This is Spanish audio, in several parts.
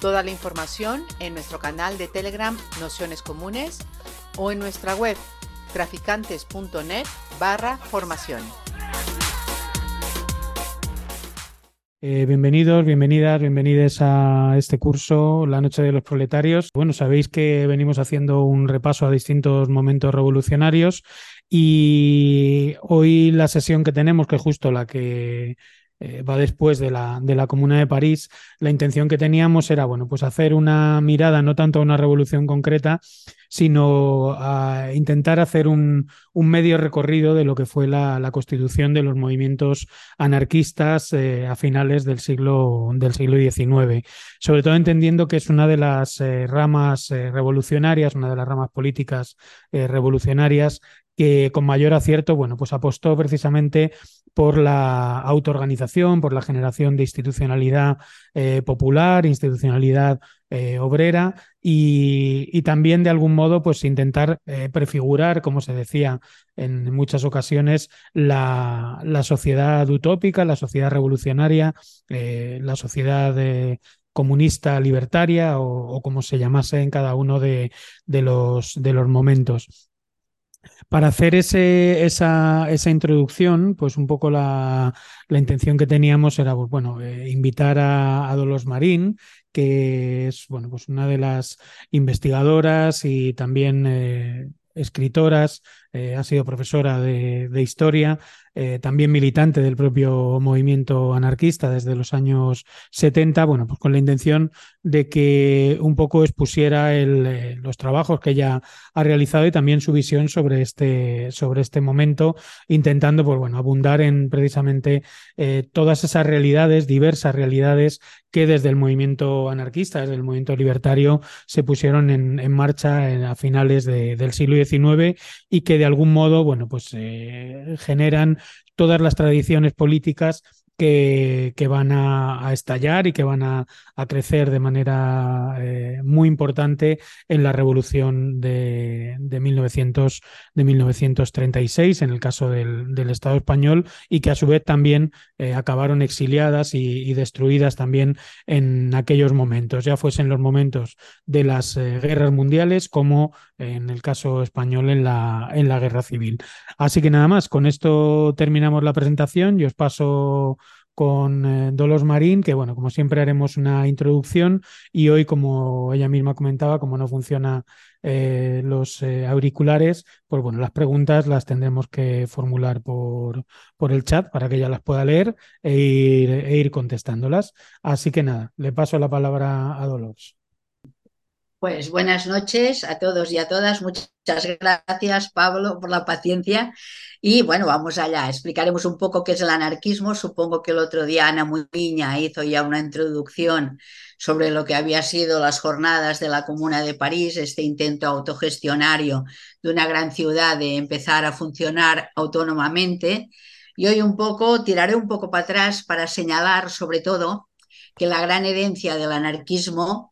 Toda la información en nuestro canal de Telegram Nociones Comunes o en nuestra web traficantes.net barra formación. Eh, bienvenidos, bienvenidas, bienvenidos a este curso, La Noche de los Proletarios. Bueno, sabéis que venimos haciendo un repaso a distintos momentos revolucionarios y hoy la sesión que tenemos, que es justo la que eh, va después de la, de la Comuna de París, la intención que teníamos era, bueno, pues hacer una mirada no tanto a una revolución concreta, sino a intentar hacer un, un medio recorrido de lo que fue la, la constitución de los movimientos anarquistas eh, a finales del siglo, del siglo XIX, sobre todo entendiendo que es una de las eh, ramas revolucionarias, una de las ramas políticas revolucionarias que con mayor acierto, bueno, pues apostó precisamente por la autoorganización, por la generación de institucionalidad eh, popular, institucionalidad eh, obrera y, también de algún modo pues intentar eh, prefigurar, como se decía en muchas ocasiones, la, sociedad utópica, la sociedad revolucionaria, la sociedad comunista libertaria o, como se llamase en cada uno de los momentos. Para hacer esa, esa, introducción, pues un poco la, la intención que teníamos era, pues, bueno, eh, invitar a, a, Dolores Marín, que es, bueno, pues una de las investigadoras y también eh, escritoras, eh, ha sido profesora de, historia, eh, también militante del propio movimiento anarquista desde los años 70, bueno, pues con la intención de que un poco expusiera eh, los trabajos que ella ha realizado y también su visión sobre este, sobre este momento, intentando, pues bueno, abundar en precisamente todas esas realidades, diversas realidades que desde el movimiento anarquista, desde el movimiento libertario, se pusieron en, marcha a finales de, del siglo XIX y que de algún modo, bueno, pues eh, generan todas las tradiciones políticas que, que van a, estallar y que van a, a crecer de manera eh, muy importante en la revolución de, de, 1900, de 1936, en el caso del, del, Estado español, y que a su vez también eh, acabaron exiliadas y, destruidas también en aquellos momentos, ya fuesen los momentos de las guerras mundiales como en el caso español en la, en la guerra civil. Así que nada más, con esto terminamos la presentación y os paso con eh, Dolos Marín, que bueno, como siempre haremos una introducción y hoy, como ella misma comentaba, como no funciona eh, los eh, auriculares, pues bueno, las preguntas las tendremos que formular por, por el chat para que ella las pueda leer e ir, e ir contestándolas. Así que nada, le paso la palabra a Dolores. Pues buenas noches a todos y a todas. Muchas gracias, Pablo, por la paciencia. Y bueno, vamos allá. Explicaremos un poco qué es el anarquismo. Supongo que el otro día Ana Muñiña hizo ya una introducción sobre lo que había sido las jornadas de la Comuna de París, este intento autogestionario de una gran ciudad de empezar a funcionar autónomamente. Y hoy un poco tiraré un poco para atrás para señalar sobre todo que la gran herencia del anarquismo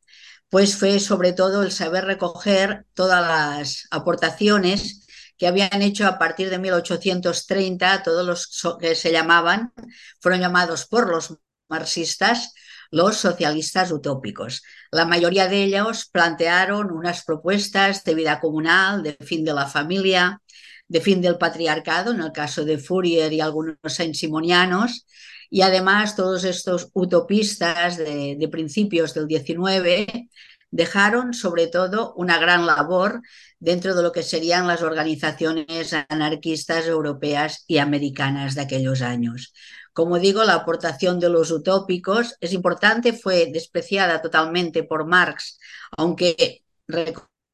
pues fue sobre todo el saber recoger todas las aportaciones que habían hecho a partir de 1830, todos los que se llamaban, fueron llamados por los marxistas los socialistas utópicos. La mayoría de ellos plantearon unas propuestas de vida comunal, de fin de la familia, de fin del patriarcado, en el caso de Fourier y algunos saint-simonianos, y además todos estos utopistas de, principios del 19 dejaron sobre todo una gran labor dentro de lo que serían las organizaciones anarquistas europeas y americanas de aquellos años. Como digo, la aportación de los utópicos es importante, fue despreciada totalmente por Marx, aunque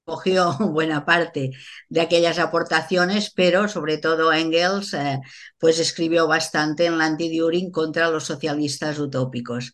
recogió buena parte de aquellas aportaciones, pero sobre todo Engels eh, pues escribió bastante en la anti-Düring contra los socialistas utópicos.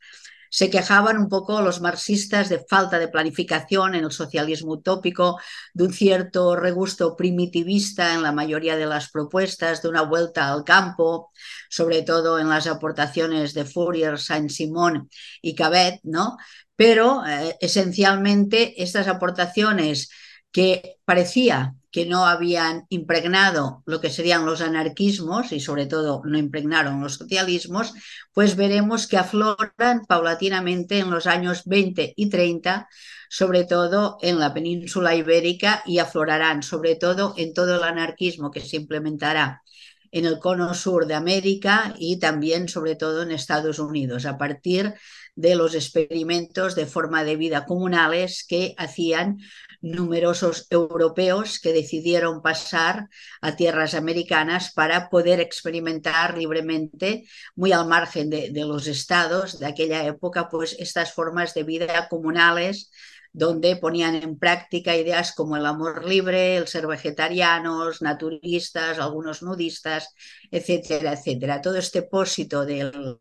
Se quejaban un poco los marxistas de falta de planificación en el socialismo utópico, de un cierto regusto primitivista en la mayoría de las propuestas, de una vuelta al campo, sobre todo en las aportaciones de Fourier, Saint-Simon y Cabet, ¿no? Pero eh, esencialmente estas aportaciones que parecía que no habían impregnado lo que serían los anarquismos y sobre todo no impregnaron los socialismos, pues veremos que afloran paulatinamente en los años 20 y 30, sobre todo en la península ibérica y aflorarán sobre todo en todo el anarquismo que se implementará en el cono sur de América y también sobre todo en Estados Unidos, a partir de los experimentos de forma de vida comunales que hacían numerosos europeos que decidieron pasar a tierras americanas para poder experimentar libremente, muy al margen de, de los estados de aquella época, pues estas formas de vida comunales donde ponían en práctica ideas como el amor libre, el ser vegetarianos, naturistas, algunos nudistas, etcétera, etcétera. Todo este pósito del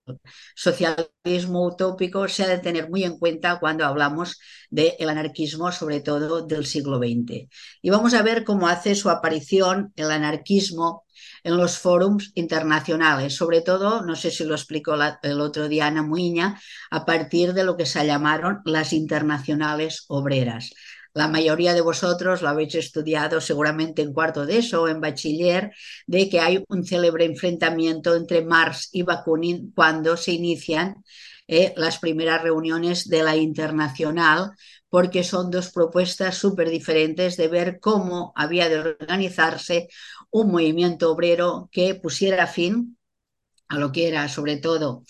socialismo utópico se ha de tener muy en cuenta cuando hablamos del anarquismo, sobre todo del siglo XX. Y vamos a ver cómo hace su aparición el anarquismo en los forums internacionales, sobre todo, no sé si lo explicó el otro día Ana Muiña, a partir de lo que se llamaron las internacionales obreras. La mayoría de vosotros lo habéis estudiado seguramente en cuarto de eso o en bachiller, de que hay un célebre enfrentamiento entre Marx y Bakunin cuando se inician eh, las primeras reuniones de la internacional, porque son dos propuestas súper diferentes de ver cómo había de organizarse un movimiento obrero que pusiera fin a lo que era sobre todo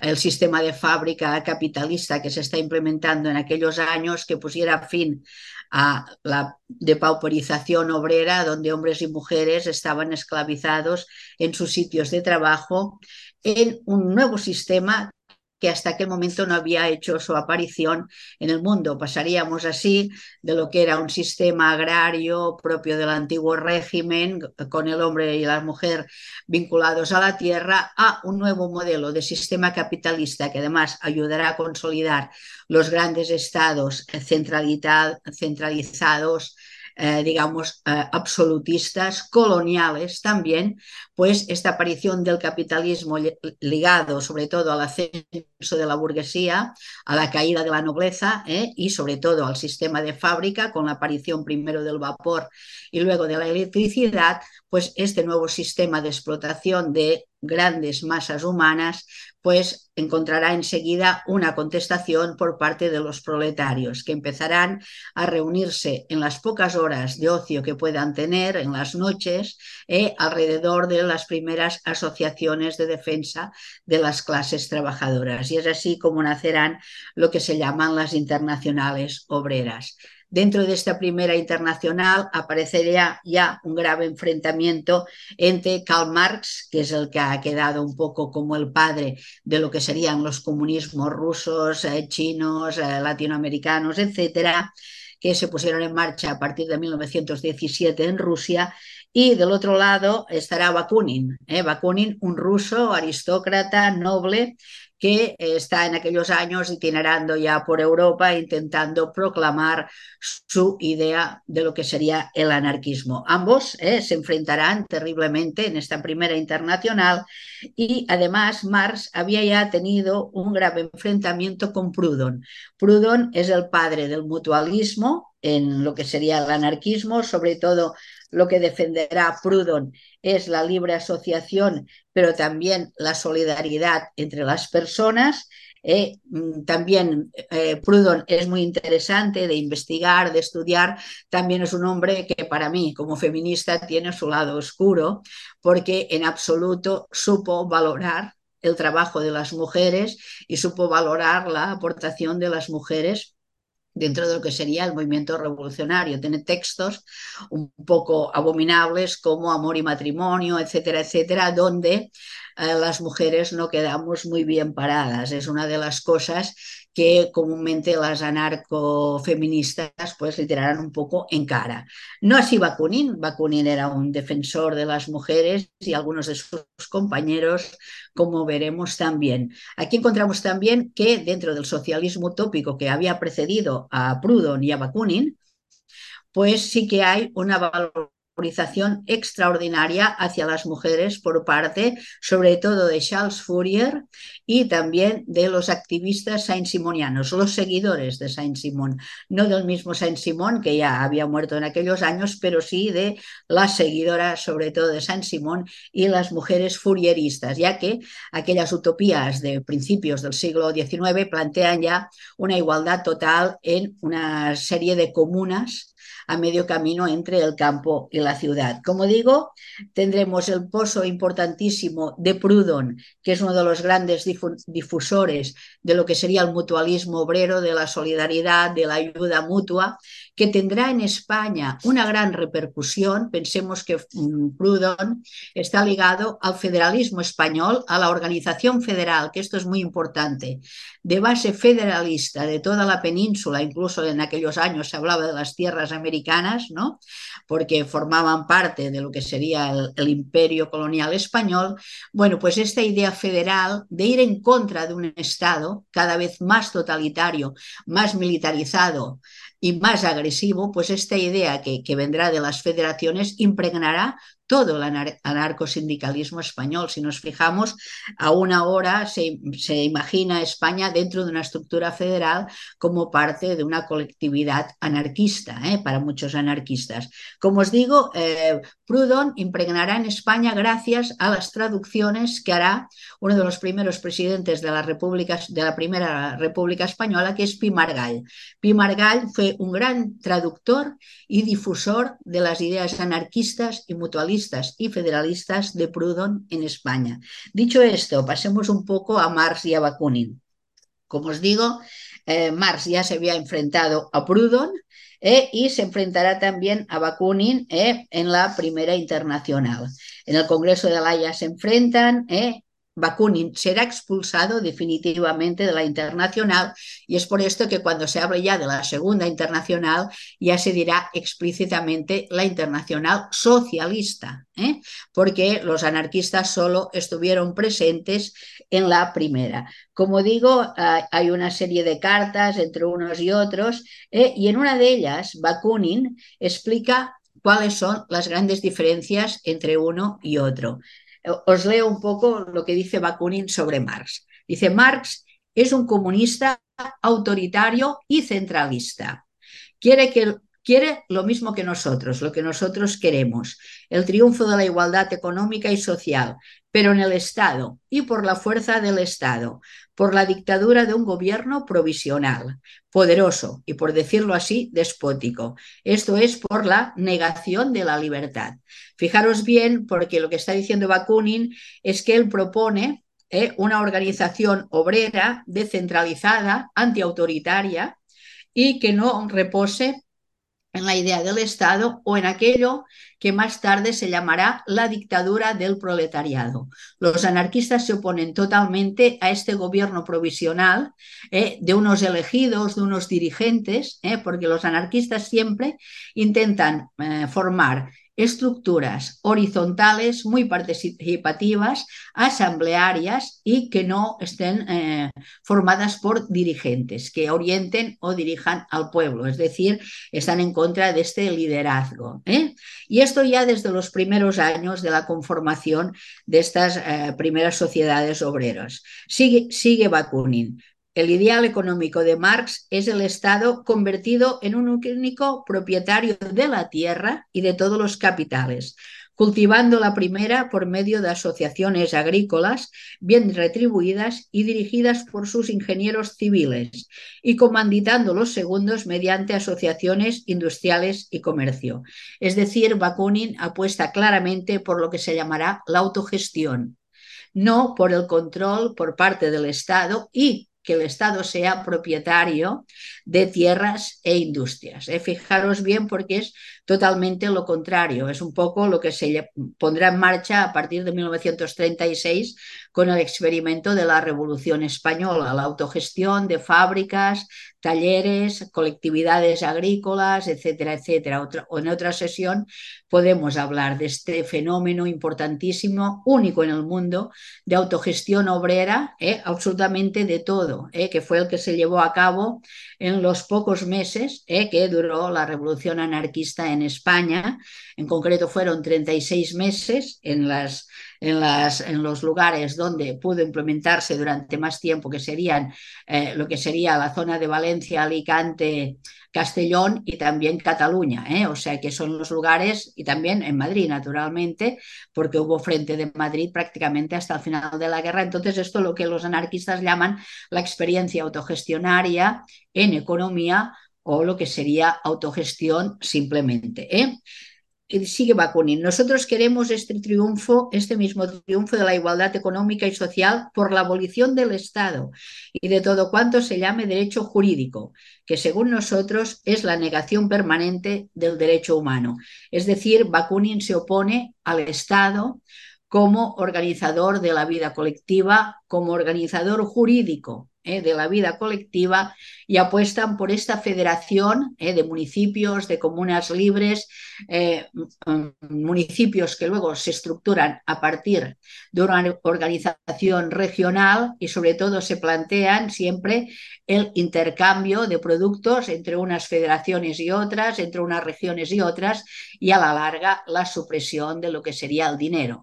el sistema de fábrica capitalista que se está implementando en aquellos años, que pusiera fin a la depauperización obrera, donde hombres y mujeres estaban esclavizados en sus sitios de trabajo, en un nuevo sistema que hasta aquel momento no había hecho su aparición en el mundo. Pasaríamos así de lo que era un sistema agrario propio del antiguo régimen, con el hombre y la mujer vinculados a la tierra, a un nuevo modelo de sistema capitalista que además ayudará a consolidar los grandes estados centralizados eh, digamos, eh, absolutistas, coloniales también, pues esta aparición del capitalismo ligado sobre todo al ascenso de la burguesía, a la caída de la nobleza eh, y sobre todo al sistema de fábrica, con la aparición primero del vapor y luego de la electricidad, pues este nuevo sistema de explotación de grandes masas humanas, pues encontrará enseguida una contestación por parte de los proletarios, que empezarán a reunirse en las pocas horas de ocio que puedan tener, en las noches, eh, alrededor de las primeras asociaciones de defensa de las clases trabajadoras. Y es así como nacerán lo que se llaman las internacionales obreras. Dentro de esta primera internacional aparecería ya un grave enfrentamiento entre Karl Marx, que es el que ha quedado un poco como el padre de lo que serían los comunismos rusos, eh, chinos, eh, latinoamericanos, etcétera, que se pusieron en marcha a partir de 1917 en Rusia. Y del otro lado estará Bakunin, ¿eh? Bakunin, un ruso aristócrata, noble, que está en aquellos años itinerando ya por Europa intentando proclamar su idea de lo que sería el anarquismo. Ambos eh, se enfrentarán terriblemente en esta primera internacional y además Marx había ya tenido un grave enfrentamiento con Proudhon. Proudhon es el padre del mutualismo en lo que sería el anarquismo, sobre todo lo que defenderá Proudhon es la libre asociación, pero también la solidaridad entre las personas. Eh, mm, también eh, Proudhon es muy interesante de investigar, de estudiar. También es un hombre que para mí, como feminista, tiene su lado oscuro, porque en absoluto supo valorar el trabajo de las mujeres y supo valorar la aportación de las mujeres dentro de lo que sería el movimiento revolucionario. Tiene textos un poco abominables como Amor y Matrimonio, etcétera, etcétera, donde eh, las mujeres no quedamos muy bien paradas. Es una de las cosas que comúnmente las anarcofeministas pues le tirarán un poco en cara. No así Bakunin. Bakunin era un defensor de las mujeres y algunos de sus compañeros, como veremos también. Aquí encontramos también que dentro del socialismo utópico que había precedido a Proudhon y a Bakunin, pues sí que hay una extraordinaria hacia las mujeres por parte, sobre todo, de Charles Fourier y también de los activistas saint-simonianos, los seguidores de Saint-Simon, no del mismo Saint-Simon, que ya había muerto en aquellos años, pero sí de las seguidoras, sobre todo de Saint-Simon, y las mujeres fourieristas, ya que aquellas utopías de principios del siglo XIX plantean ya una igualdad total en una serie de comunas a medio camino entre el campo y la ciudad. Como digo, tendremos el pozo importantísimo de Proudhon, que es uno de los grandes difusores de lo que sería el mutualismo obrero, de la solidaridad, de la ayuda mutua, que tendrá en España una gran repercusión. Pensemos que mm, Proudhon está ligado al federalismo español, a la organización federal, que esto es muy importante, de base federalista de toda la península, incluso en aquellos años se hablaba de las tierras americanas ¿no? porque formaban parte de lo que sería el, el imperio colonial español, bueno, pues esta idea federal de ir en contra de un Estado cada vez más totalitario, más militarizado, y más agresivo, pues esta idea que, vendrá de las federaciones impregnará todo el anarcosindicalismo español. Si nos fijamos, aún ahora se, se, imagina España dentro de una estructura federal como parte de una colectividad anarquista, ¿eh? para muchos anarquistas. Como os digo, eh, Proudhon impregnará en España gracias a las traducciones que hará uno de los primeros presidentes de la, República, de la Primera República Española, que es Pi Margall. Pi Margall fue un gran traductor y difusor de las ideas anarquistas y mutualistas y federalistas de Proudhon en España. Dicho esto, pasemos un poco a Marx y a Bakunin. Como os digo, eh, Marx ya se había enfrentado a Proudhon eh, y se enfrentará también a Bakunin eh, en la primera internacional. En el Congreso de La se enfrentan Bakunin será expulsado definitivamente de la internacional y es por esto que cuando se hable ya de la segunda internacional ya se dirá explícitamente la internacional socialista, ¿eh? porque los anarquistas solo estuvieron presentes en la primera. Como digo, hay una serie de cartas entre unos y otros ¿eh? y en una de ellas Bakunin explica cuáles son las grandes diferencias entre uno y otro. Os leo un poco lo que dice Bakunin sobre Marx. Dice, Marx es un comunista autoritario y centralista. Quiere, que, quiere lo mismo que nosotros, lo que nosotros queremos, el triunfo de la igualdad económica y social, pero en el Estado y por la fuerza del Estado, por la dictadura de un gobierno provisional, poderoso y, por decirlo así, despótico. Esto es por la negación de la libertad. Fijaros bien, porque lo que está diciendo Bakunin es que él propone eh, una organización obrera descentralizada, antiautoritaria, y que no repose en la idea del Estado o en aquello que más tarde se llamará la dictadura del proletariado. Los anarquistas se oponen totalmente a este gobierno provisional eh, de unos elegidos, de unos dirigentes, eh, porque los anarquistas siempre intentan eh, formar estructuras horizontales muy participativas, asamblearias y que no estén eh, formadas por dirigentes, que orienten o dirijan al pueblo, es decir, están en contra de este liderazgo. ¿eh? Y esto ya desde los primeros años de la conformación de estas eh, primeras sociedades obreras. Sigue, sigue Bakunin. El ideal económico de Marx es el Estado convertido en un único propietario de la tierra y de todos los capitales, cultivando la primera por medio de asociaciones agrícolas bien retribuidas y dirigidas por sus ingenieros civiles, y comanditando los segundos mediante asociaciones industriales y comercio. Es decir, Bakunin apuesta claramente por lo que se llamará la autogestión, no por el control por parte del Estado y que el Estado sea propietario de tierras e industrias. ¿eh? Fijaros bien porque es totalmente lo contrario, es un poco lo que se pondrá en marcha a partir de 1936 con el experimento de la Revolución Española, la autogestión de fábricas, talleres, colectividades agrícolas, etcétera, etcétera. en otra sesión podemos hablar de este fenómeno importantísimo, único en el mundo, de autogestión obrera, ¿eh? absolutamente de todo, ¿eh? que fue el que se llevó a cabo en los pocos meses ¿eh? que duró la revolución anarquista en España. En concreto fueron 36 meses en en los lugares donde pudo implementarse durante más tiempo, que serían eh, lo que sería la zona de Valencia, Alicante, Castellón y también Cataluña, ¿eh? o sea que son los lugares, y también en Madrid, naturalmente, porque hubo frente de Madrid prácticamente hasta el final de la guerra. Entonces, esto es lo que los anarquistas llaman la experiencia autogestionaria en economía o lo que sería autogestión simplemente. ¿eh? Sigue Bakunin. Nosotros queremos este triunfo, este mismo triunfo de la igualdad económica y social por la abolición del Estado y de todo cuanto se llame derecho jurídico, que según nosotros es la negación permanente del derecho humano. Es decir, Bakunin se opone al Estado como organizador de la vida colectiva, como organizador jurídico eh, de la vida colectiva y apuestan por esta federación eh, de municipios, de comunas libres, eh, municipios que luego se estructuran a partir de una organización regional y sobre todo se plantean siempre el intercambio de productos entre unas federaciones y otras, entre unas regiones y otras y a la larga la supresión de lo que sería el dinero.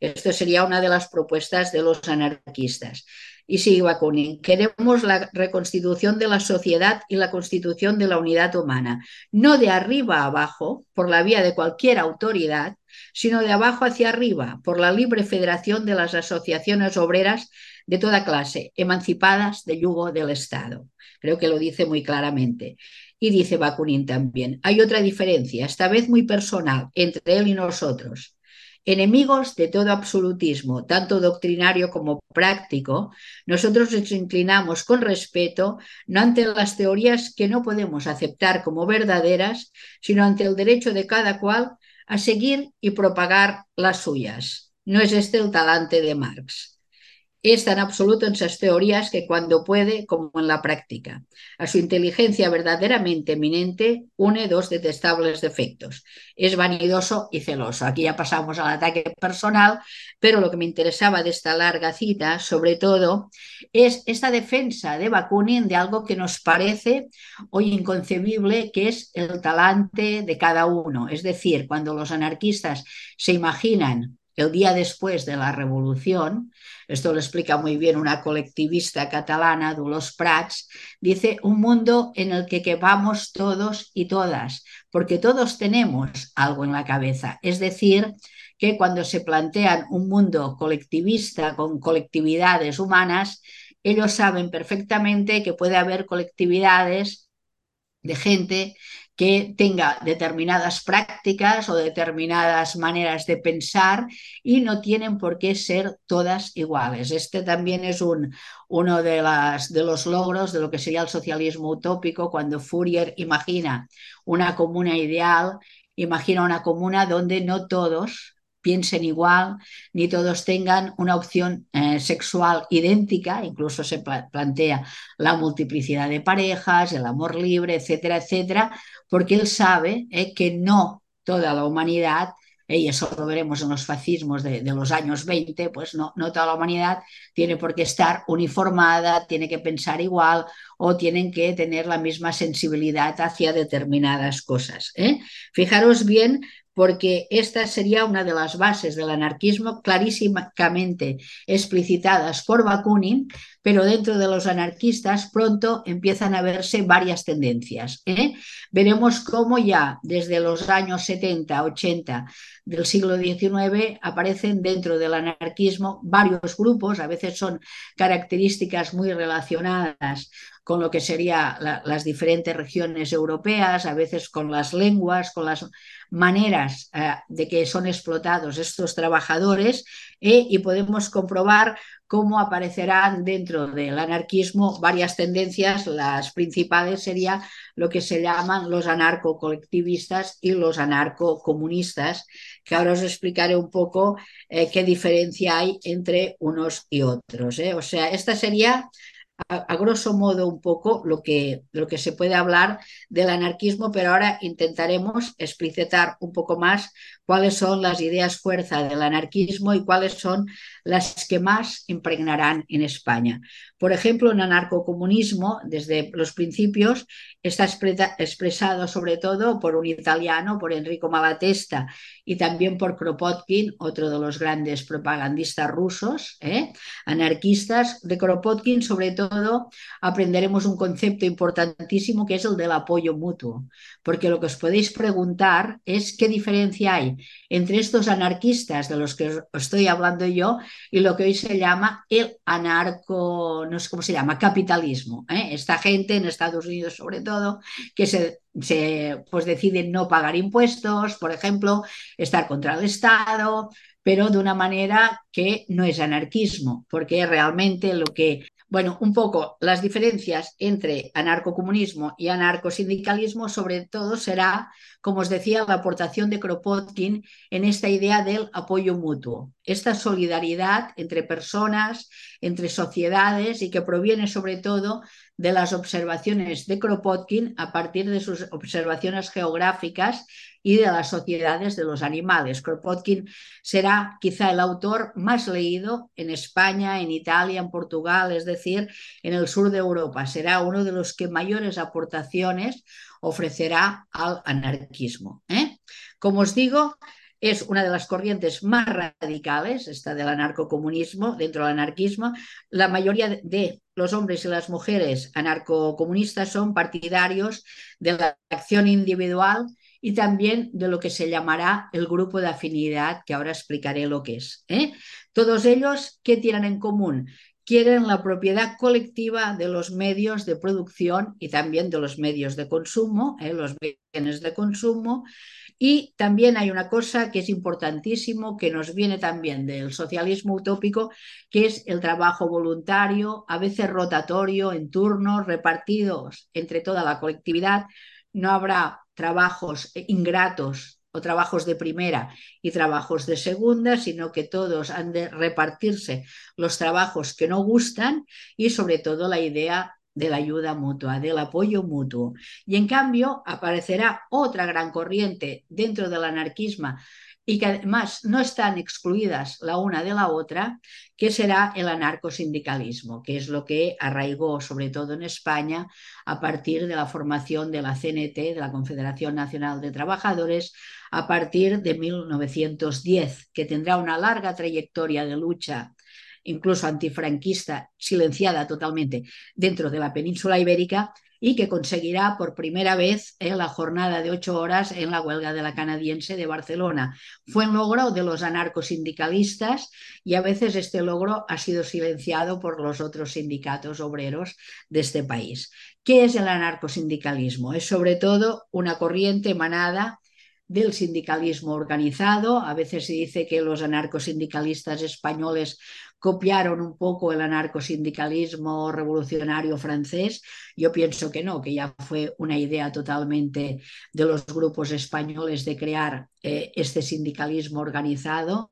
Esto sería una de las propuestas de los anarquistas. Y sigue Bakunin, queremos la reconstitución de la sociedad y la constitución de la unidad humana, no de arriba a abajo, por la vía de cualquier autoridad, sino de abajo hacia arriba, por la libre federación de las asociaciones obreras de toda clase, emancipadas del yugo del Estado. Creo que lo dice muy claramente. Y dice Bakunin también, hay otra diferencia, esta vez muy personal, entre él y nosotros. Enemigos de todo absolutismo, tanto doctrinario como práctico, nosotros nos inclinamos con respeto no ante las teorías que no podemos aceptar como verdaderas, sino ante el derecho de cada cual a seguir y propagar las suyas. No es este el talante de Marx es tan absoluto en sus teorías que cuando puede, como en la práctica. A su inteligencia verdaderamente eminente une dos detestables defectos. Es vanidoso y celoso. Aquí ya pasamos al ataque personal, pero lo que me interesaba de esta larga cita, sobre todo, es esta defensa de Bakunin de algo que nos parece hoy inconcebible, que es el talante de cada uno. Es decir, cuando los anarquistas se imaginan el día después de la revolución, esto lo explica muy bien una colectivista catalana, Dolors Prats, dice un mundo en el que quepamos todos y todas, porque todos tenemos algo en la cabeza. Es decir, que cuando se plantean un mundo colectivista con colectividades humanas, ellos saben perfectamente que puede haber colectividades de gente que tenga determinadas prácticas o determinadas maneras de pensar y no tienen por qué ser todas iguales. Este también es un, uno de, las, de los logros de lo que sería el socialismo utópico, cuando Fourier imagina una comuna ideal, imagina una comuna donde no todos piensen igual, ni todos tengan una opción eh, sexual idéntica, incluso se plantea la multiplicidad de parejas, el amor libre, etcétera, etcétera, porque él sabe eh, que no toda la humanidad eh, y eso lo veremos en los fascismos de, de, los años 20, pues no, no toda la humanidad tiene por qué estar uniformada, tiene que pensar igual o tienen que tener la misma sensibilidad hacia determinadas cosas. Fijaros bien porque esta sería una de las bases del anarquismo clarísimamente explicitadas por Bakunin, pero dentro de los anarquistas pronto empiezan a verse varias tendencias. ¿eh? Veremos cómo ya desde los años 70, 80 del siglo XIX aparecen dentro del anarquismo varios grupos, a veces son características muy relacionadas con lo que serían la, las diferentes regiones europeas, a veces con las lenguas, con las maneras eh, de que son explotados estos trabajadores ¿eh? y podemos comprobar cómo aparecerán dentro del anarquismo varias tendencias. Las principales serían lo que se llaman los anarco-colectivistas y los anarco-comunistas, que ahora os explicaré un poco eh, qué diferencia hay entre unos y otros. O sea, esta sería a, grosso modo un poco lo que, lo que se puede hablar del anarquismo, pero ahora intentaremos explicitar un poco más cuáles son las ideas fuerza del anarquismo y cuáles son las que más impregnarán en España. Por ejemplo, en anarcocomunismo, desde los principios, está expresado sobre todo por un italiano, por Enrico Malatesta y también por Kropotkin, otro de los grandes propagandistas rusos, ¿eh? anarquistas. De Kropotkin, sobre todo, aprenderemos un concepto importantísimo que es el del apoyo mutuo, porque lo que os podéis preguntar es qué diferencia hay entre estos anarquistas de los que os estoy hablando yo y lo que hoy se llama el anarco, no sé cómo se llama, capitalismo. ¿eh? Esta gente en Estados Unidos sobre todo, que se, se pues deciden no pagar impuestos, por ejemplo, estar contra el Estado, pero de una manera que no es anarquismo, porque realmente lo que bueno, un poco las diferencias entre anarcocomunismo y anarcosindicalismo, sobre todo será, como os decía, la aportación de Kropotkin en esta idea del apoyo mutuo, esta solidaridad entre personas, entre sociedades y que proviene sobre todo de las observaciones de Kropotkin a partir de sus observaciones geográficas y de las sociedades de los animales. Kropotkin será quizá el autor más leído en España, en Italia, en Portugal, es decir, en el sur de Europa. Será uno de los que mayores aportaciones ofrecerá al anarquismo. ¿eh? Como os digo, es una de las corrientes más radicales, esta del anarcocomunismo, dentro del anarquismo. La mayoría de los hombres y las mujeres anarcocomunistas son partidarios de la acción individual y también de lo que se llamará el grupo de afinidad, que ahora explicaré lo que es. ¿eh? Todos ellos, ¿qué tienen en común? Quieren la propiedad colectiva de los medios de producción y también de los medios de consumo, ¿eh? los bienes de consumo. Y también hay una cosa que es importantísimo, que nos viene también del socialismo utópico, que es el trabajo voluntario, a veces rotatorio, en turnos, repartidos entre toda la colectividad. No habrá trabajos ingratos o trabajos de primera y trabajos de segunda, sino que todos han de repartirse los trabajos que no gustan y sobre todo la idea de la ayuda mutua, del apoyo mutuo. Y en cambio aparecerá otra gran corriente dentro del anarquismo y que además no están excluidas la una de la otra, que será el anarcosindicalismo, que es lo que arraigó sobre todo en España a partir de la formación de la CNT, de la Confederación Nacional de Trabajadores, a partir de 1910, que tendrá una larga trayectoria de lucha incluso antifranquista, silenciada totalmente dentro de la península ibérica, y que conseguirá por primera vez en la jornada de ocho horas en la huelga de la canadiense de Barcelona. Fue un logro de los anarcosindicalistas y a veces este logro ha sido silenciado por los otros sindicatos obreros de este país. ¿Qué es el anarcosindicalismo? Es sobre todo una corriente emanada del sindicalismo organizado. A veces se dice que los anarcosindicalistas españoles copiaron un poco el anarcosindicalismo revolucionario francés. Yo pienso que no, que ya fue una idea totalmente de los grupos españoles de crear eh, este sindicalismo organizado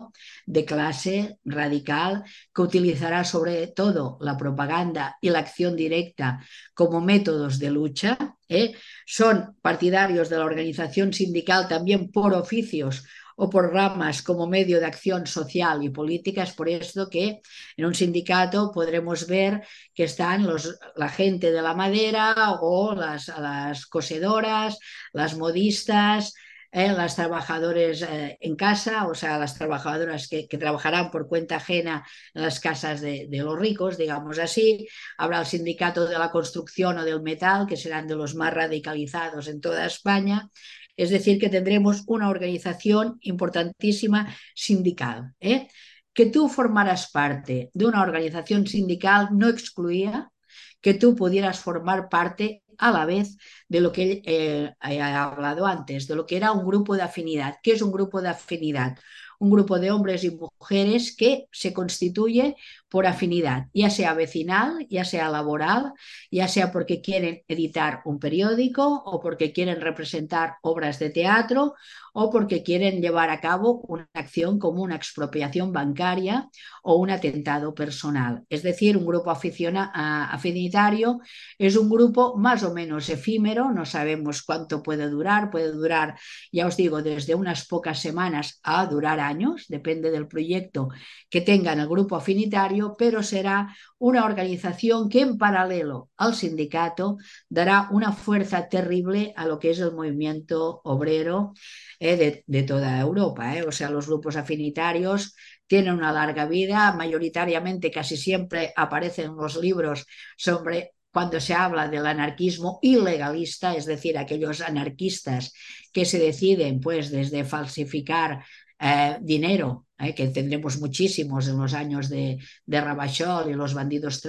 de clase radical que utilizará sobre todo la propaganda y la acción directa como métodos de lucha. ¿eh? Son partidarios de la organización sindical también por oficios o por ramas como medio de acción social y política. Es por esto que en un sindicato podremos ver que están los, la gente de la madera o las, las cosedoras, las modistas, eh, las trabajadoras eh, en casa, o sea, las trabajadoras que, trabajarán por cuenta ajena en las casas de, de, los ricos, digamos así. Habrá el sindicato de la construcción o del metal, que serán de los más radicalizados en toda España. Es decir, que tendremos una organización importantísima sindical. ¿eh? Que tú formaras parte de una organización sindical no excluía que tú pudieras formar parte a la vez de lo que eh, he hablado antes, de lo que era un grupo de afinidad. ¿Qué es un grupo de afinidad? un grupo de hombres y mujeres que se constituye por afinidad, ya sea vecinal, ya sea laboral, ya sea porque quieren editar un periódico o porque quieren representar obras de teatro o porque quieren llevar a cabo una acción como una expropiación bancaria o un atentado personal. Es decir, un grupo afinitario es un grupo más o menos efímero, no sabemos cuánto puede durar, puede durar, ya os digo, desde unas pocas semanas a durar años, depende del proyecto que tengan el grupo afinitario, pero será una organización que en paralelo al sindicato dará una fuerza terrible a lo que es el movimiento obrero eh, de, toda Europa. Eh. O sea, los grupos afinitarios tienen una larga vida, mayoritariamente casi siempre aparecen los libros sobre cuando se habla del anarquismo ilegalista, es decir, aquellos anarquistas que se deciden pues desde falsificar eh, dinero, eh, que tendremos muchísimos en los años de, de Rabachol y los bandidos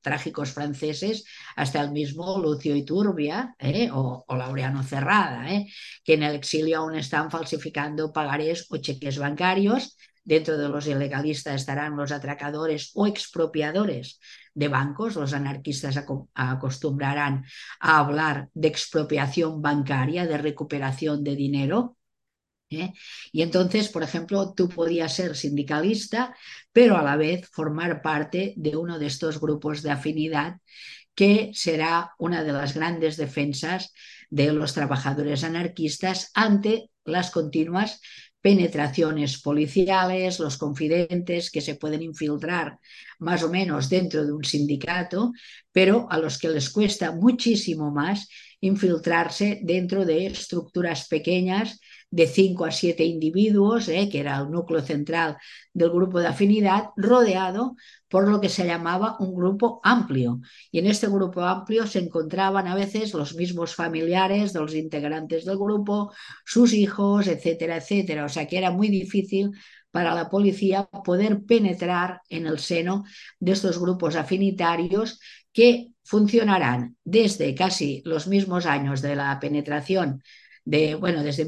trágicos franceses, hasta el mismo Lucio Iturbia eh, o, o, Laureano Cerrada, que en el exilio aún están falsificando pagarés o cheques bancarios. Dentro de los ilegalistas estarán los atracadores o expropiadores de bancos. Los anarquistas acostumbrarán a hablar de expropiación bancaria, de recuperación de dinero. ¿Eh? Y entonces, por ejemplo, tú podías ser sindicalista, pero a la vez formar parte de uno de estos grupos de afinidad que será una de las grandes defensas de los trabajadores anarquistas ante las continuas penetraciones policiales, los confidentes que se pueden infiltrar más o menos dentro de un sindicato, pero a los que les cuesta muchísimo más infiltrarse dentro de estructuras pequeñas de 5 a 7 individuos, eh, que era el núcleo central del grupo de afinidad, rodeado por lo que se llamaba un grupo amplio. Y en este grupo amplio se encontraban a veces los mismos familiares de los integrantes del grupo, sus hijos, etcétera, etcétera. O sea que era muy difícil para la policía poder penetrar en el seno de estos grupos afinitarios que funcionarán desde casi los mismos años de la penetración de, bueno, desde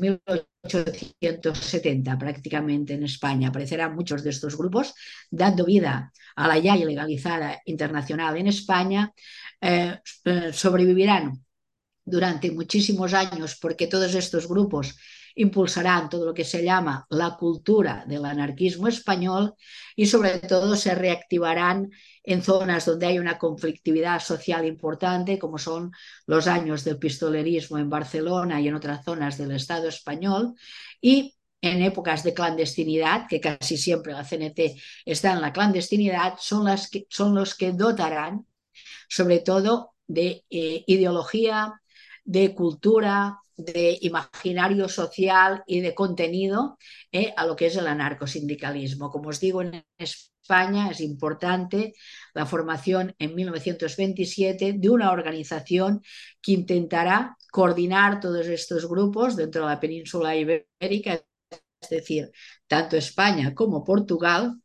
1870 prácticamente en España. Aparecerán muchos de estos grupos, dando vida a la ya ilegalizada internacional en España, eh, eh, sobrevivirán durante muchísimos años porque todos estos grupos impulsarán todo lo que se llama la cultura del anarquismo español y sobre todo se reactivarán en zonas donde hay una conflictividad social importante, como son los años del pistolerismo en Barcelona y en otras zonas del Estado español, y en épocas de clandestinidad, que casi siempre la CNT está en la clandestinidad, son, las que, son los que dotarán sobre todo de eh, ideología, de cultura, de imaginario social y de contenido eh, a lo que es el anarcosindicalismo. Como os digo, en España es importante la formación en 1927 de una organización que intentará coordinar todos estos grupos dentro de la península ibérica, es decir, tanto España como Portugal,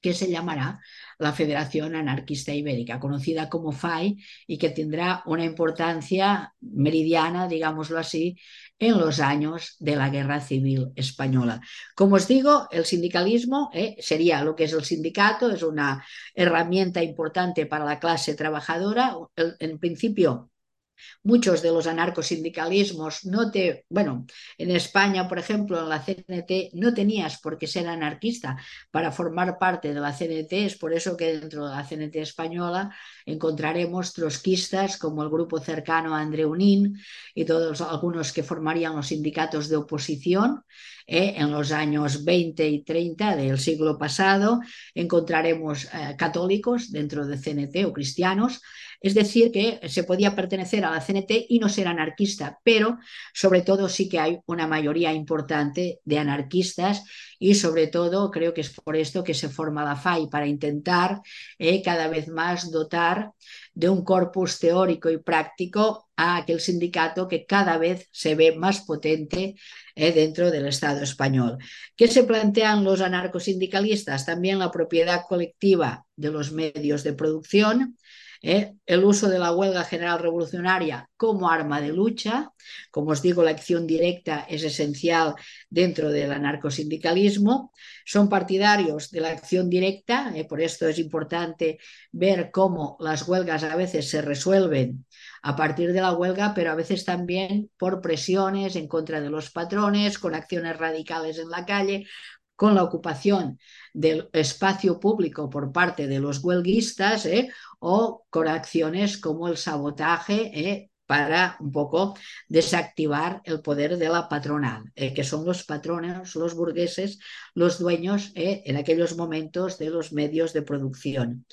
que se llamará la Federación Anarquista Ibérica, conocida como FAI, y que tendrá una importancia meridiana, digámoslo así, en los años de la Guerra Civil Española. Como os digo, el sindicalismo eh, sería lo que es el sindicato, es una herramienta importante para la clase trabajadora. en principio, Muchos de los anarcosindicalismos no te, bueno, en España, por ejemplo, en la CNT no tenías por qué ser anarquista para formar parte de la CNT, es por eso que dentro de la CNT española encontraremos trotskistas como el grupo cercano a André Unín y todos algunos que formarían los sindicatos de oposición eh, en los años 20 y 30 del siglo pasado. Encontraremos eh, católicos dentro de CNT o cristianos es decir, que se podía pertenecer a la CNT y no ser anarquista, pero sobre todo sí que hay una mayoría importante de anarquistas y sobre todo creo que es por esto que se forma la FAI, para intentar eh, cada vez más dotar de un corpus teórico y práctico a aquel sindicato que cada vez se ve más potente eh, dentro del Estado español. ¿Qué se plantean los anarcosindicalistas? También la propiedad colectiva de los medios de producción, ¿eh? el uso de la huelga general revolucionaria como arma de lucha. Como os digo, la acción directa es esencial dentro del anarcosindicalismo. Son partidarios de la acción directa, ¿eh? por esto es importante ver cómo las huelgas a veces se resuelven a partir de la huelga, pero a veces también por presiones en contra de los patrones, con acciones radicales en la calle, con la ocupación del espacio público por parte de los huelguistas ¿eh? O con acciones como el sabotaje ¿eh? para un poco desactivar el poder de la patronal, eh, que son los patrones, los burgueses, los dueños eh, en aquellos momentos de los medios de producción.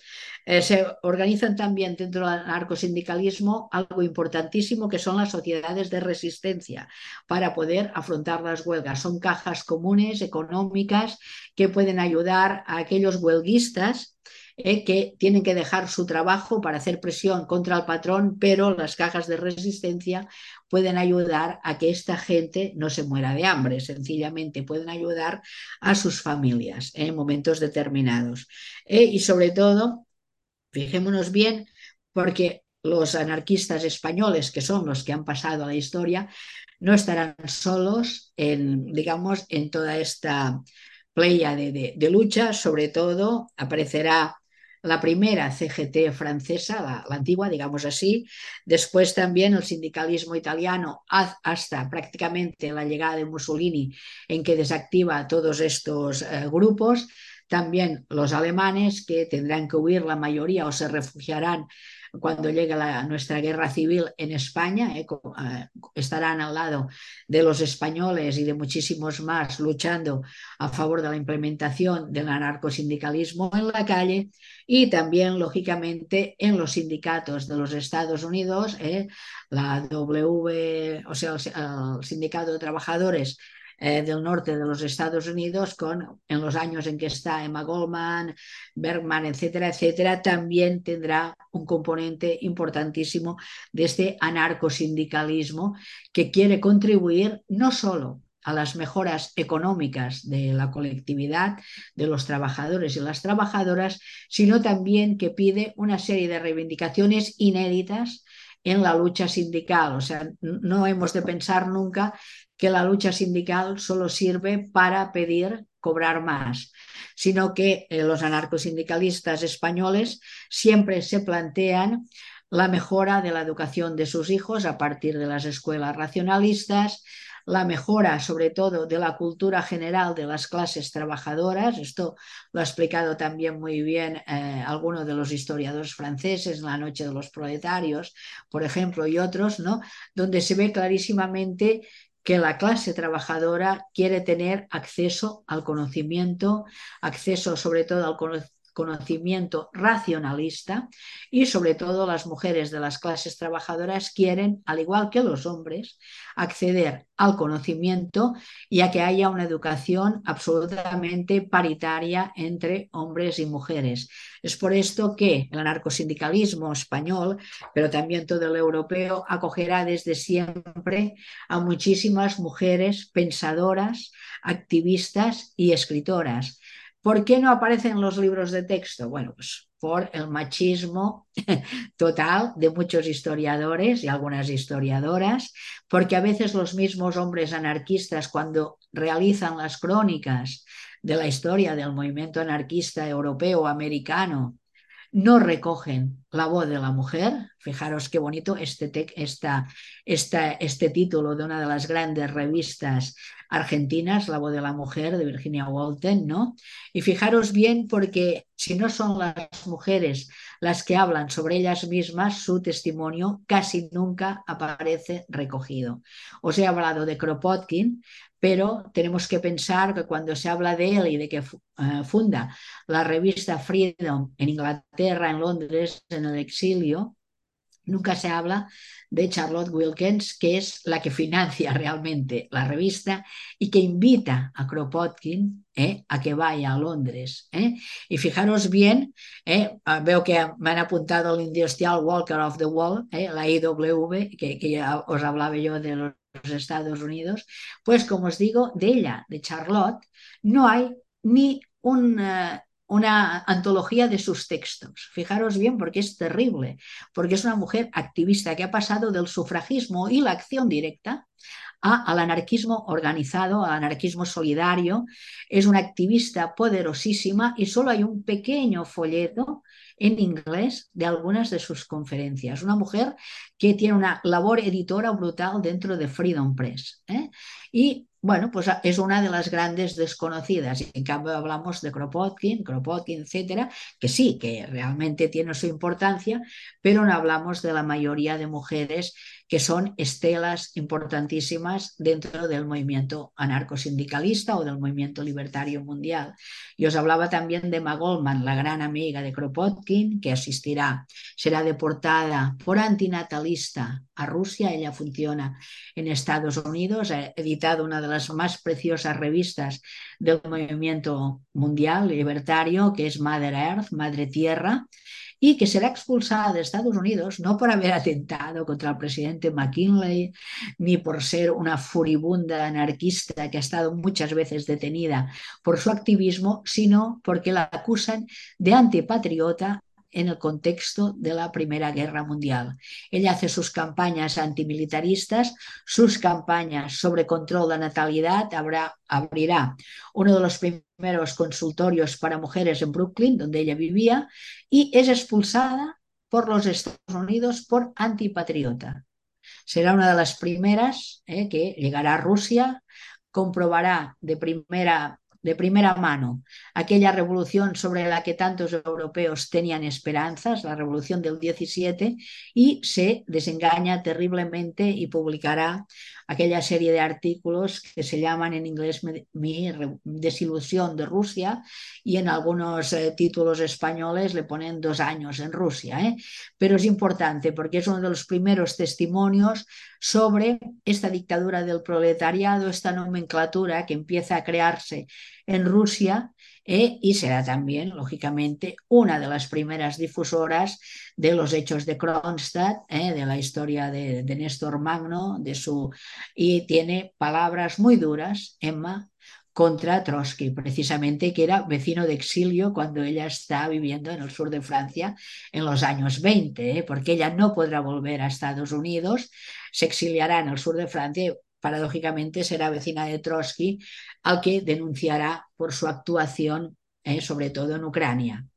Se organizan también dentro del narcosindicalismo algo importantísimo que son las sociedades de resistencia para poder afrontar las huelgas. Son cajas comunes económicas que pueden ayudar a aquellos huelguistas que tienen que dejar su trabajo para hacer presión contra el patrón, pero las cajas de resistencia pueden ayudar a que esta gente no se muera de hambre, sencillamente pueden ayudar a sus familias en momentos determinados. Eh, y sobre todo, fijémonos bien, porque los anarquistas españoles, que son los que han pasado a la historia, no estarán solos en, digamos, en toda esta playa de, lucha, sobre todo aparecerá la primera CGT francesa, la, antigua, digamos así, después también el sindicalismo italiano hasta prácticamente la llegada de Mussolini en que desactiva todos estos eh, grupos, también los alemanes que tendrán que huir la mayoría o se refugiarán cuando llegue la, nuestra guerra civil en España, eh, estarán al lado de los españoles y de muchísimos más luchando a favor de la implementación del anarcosindicalismo en la calle y también, lógicamente, en los sindicatos de los Estados Unidos, eh, la W, o sea, el, el sindicato de trabajadores eh, del norte de los Estados Unidos, con, en los años en que está Emma Goldman, Bergman, etcétera, etcétera, también tendrá un componente importantísimo de este anarcosindicalismo que quiere contribuir no solo a las mejoras económicas de la colectividad, de los trabajadores y las trabajadoras, sino también que pide una serie de reivindicaciones inéditas en la lucha sindical. O sea, no hemos de pensar nunca que la lucha sindical solo sirve para pedir cobrar más, sino que eh, los anarcosindicalistas españoles siempre se plantean la mejora de la educación de sus hijos a partir de las escuelas racionalistas, la mejora sobre todo de la cultura general de las clases trabajadoras. Esto lo ha explicado también muy bien eh, alguno de los historiadores franceses, La Noche de los Proletarios, por ejemplo, y otros, ¿no? donde se ve clarísimamente que la clase trabajadora quiere tener acceso al conocimiento, acceso sobre todo al conocimiento racionalista y sobre todo las mujeres de las clases trabajadoras quieren, al igual que los hombres, acceder al conocimiento y a que haya una educación absolutamente paritaria entre hombres y mujeres. Es por esto que el anarcosindicalismo español, pero también todo el europeo, acogerá desde siempre a muchísimas mujeres pensadoras, activistas y escritoras ¿Por qué no aparecen en los libros de texto? Bueno, pues por el machismo total de muchos historiadores y algunas historiadoras, porque a veces los mismos hombres anarquistas cuando realizan las crónicas de la historia del movimiento anarquista europeo americano no recogen la voz de la mujer. Fijaros qué bonito este, este título de una de las grandes revistas argentinas, La voz de la mujer de Virginia Walton, ¿no? Y fijaros bien porque si no son las mujeres las que hablan sobre ellas mismas, su testimonio casi nunca aparece recogido. Os he hablado de Kropotkin, pero tenemos que pensar que cuando se habla de él y de que uh, funda la revista Freedom en Inglaterra, en Londres, en el exilio, nunca se habla de Charlotte Wilkins, que es la que financia realmente la revista y que invita a Kropotkin ¿eh? a que vaya a Londres. ¿eh? Y fijaros bien, ¿eh? Veo que me han apuntado el Industrial Walker of the Wall, la IW, que, que, ya os hablaba yo de los Estados Unidos, pues como os digo, de ella, de Charlotte, no hay ni un, una antología de sus textos. Fijaros bien porque es terrible, porque es una mujer activista que ha pasado del sufragismo y la acción directa a, al anarquismo organizado, al anarquismo solidario. Es una activista poderosísima y solo hay un pequeño folleto en inglés de algunas de sus conferencias. Una mujer que tiene una labor editora brutal dentro de Freedom Press. ¿eh? Y bueno, pues es una de las grandes desconocidas. En cambio, hablamos de Kropotkin, Kropotkin, etcétera, que sí, que realmente tiene su importancia, pero no hablamos de la mayoría de mujeres que son estelas importantísimas dentro del movimiento anarcosindicalista o del movimiento libertario mundial. Y os hablaba también de Emma Goldman, la gran amiga de Kropotkin, que asistirá, será deportada por antinatalista a Rusia. Ella funciona en Estados Unidos, ha editado una de las más preciosas revistas del movimiento mundial libertario, que es Mother Earth, Madre Tierra y que será expulsada de Estados Unidos no por haber atentado contra el presidente McKinley, ni por ser una furibunda anarquista que ha estado muchas veces detenida por su activismo, sino porque la acusan de antipatriota en el contexto de la Primera Guerra Mundial. Ella hace sus campañas antimilitaristas, sus campañas sobre control de natalidad, habrá, abrirá uno de los primeros consultorios para mujeres en Brooklyn, donde ella vivía, y es expulsada por los Estados Unidos por antipatriota. Será una de las primeras eh, que llegará a Rusia, comprobará de primera de primera mano aquella revolución sobre la que tantos europeos tenían esperanzas, la revolución del 17, y se desengaña terriblemente y publicará aquella serie de artículos que se llaman en inglés Mi desilusión de Rusia y en algunos eh, títulos españoles le ponen dos años en Rusia. ¿eh? Pero es importante porque es uno de los primeros testimonios sobre esta dictadura del proletariado, esta nomenclatura que empieza a crearse en Rusia eh, y será también, lógicamente, una de las primeras difusoras de los hechos de Kronstadt, eh, de la historia de, de, Néstor Magno, de su y tiene palabras muy duras, Emma, contra Trotsky, precisamente que era vecino de exilio cuando ella está viviendo en el sur de Francia en los años 20, eh, porque ella no podrá volver a Estados Unidos, se exiliará en el sur de Francia paradójicamente será vecina de Trotsky, al que denunciará por su actuación, eh, sobre todo en Ucrania.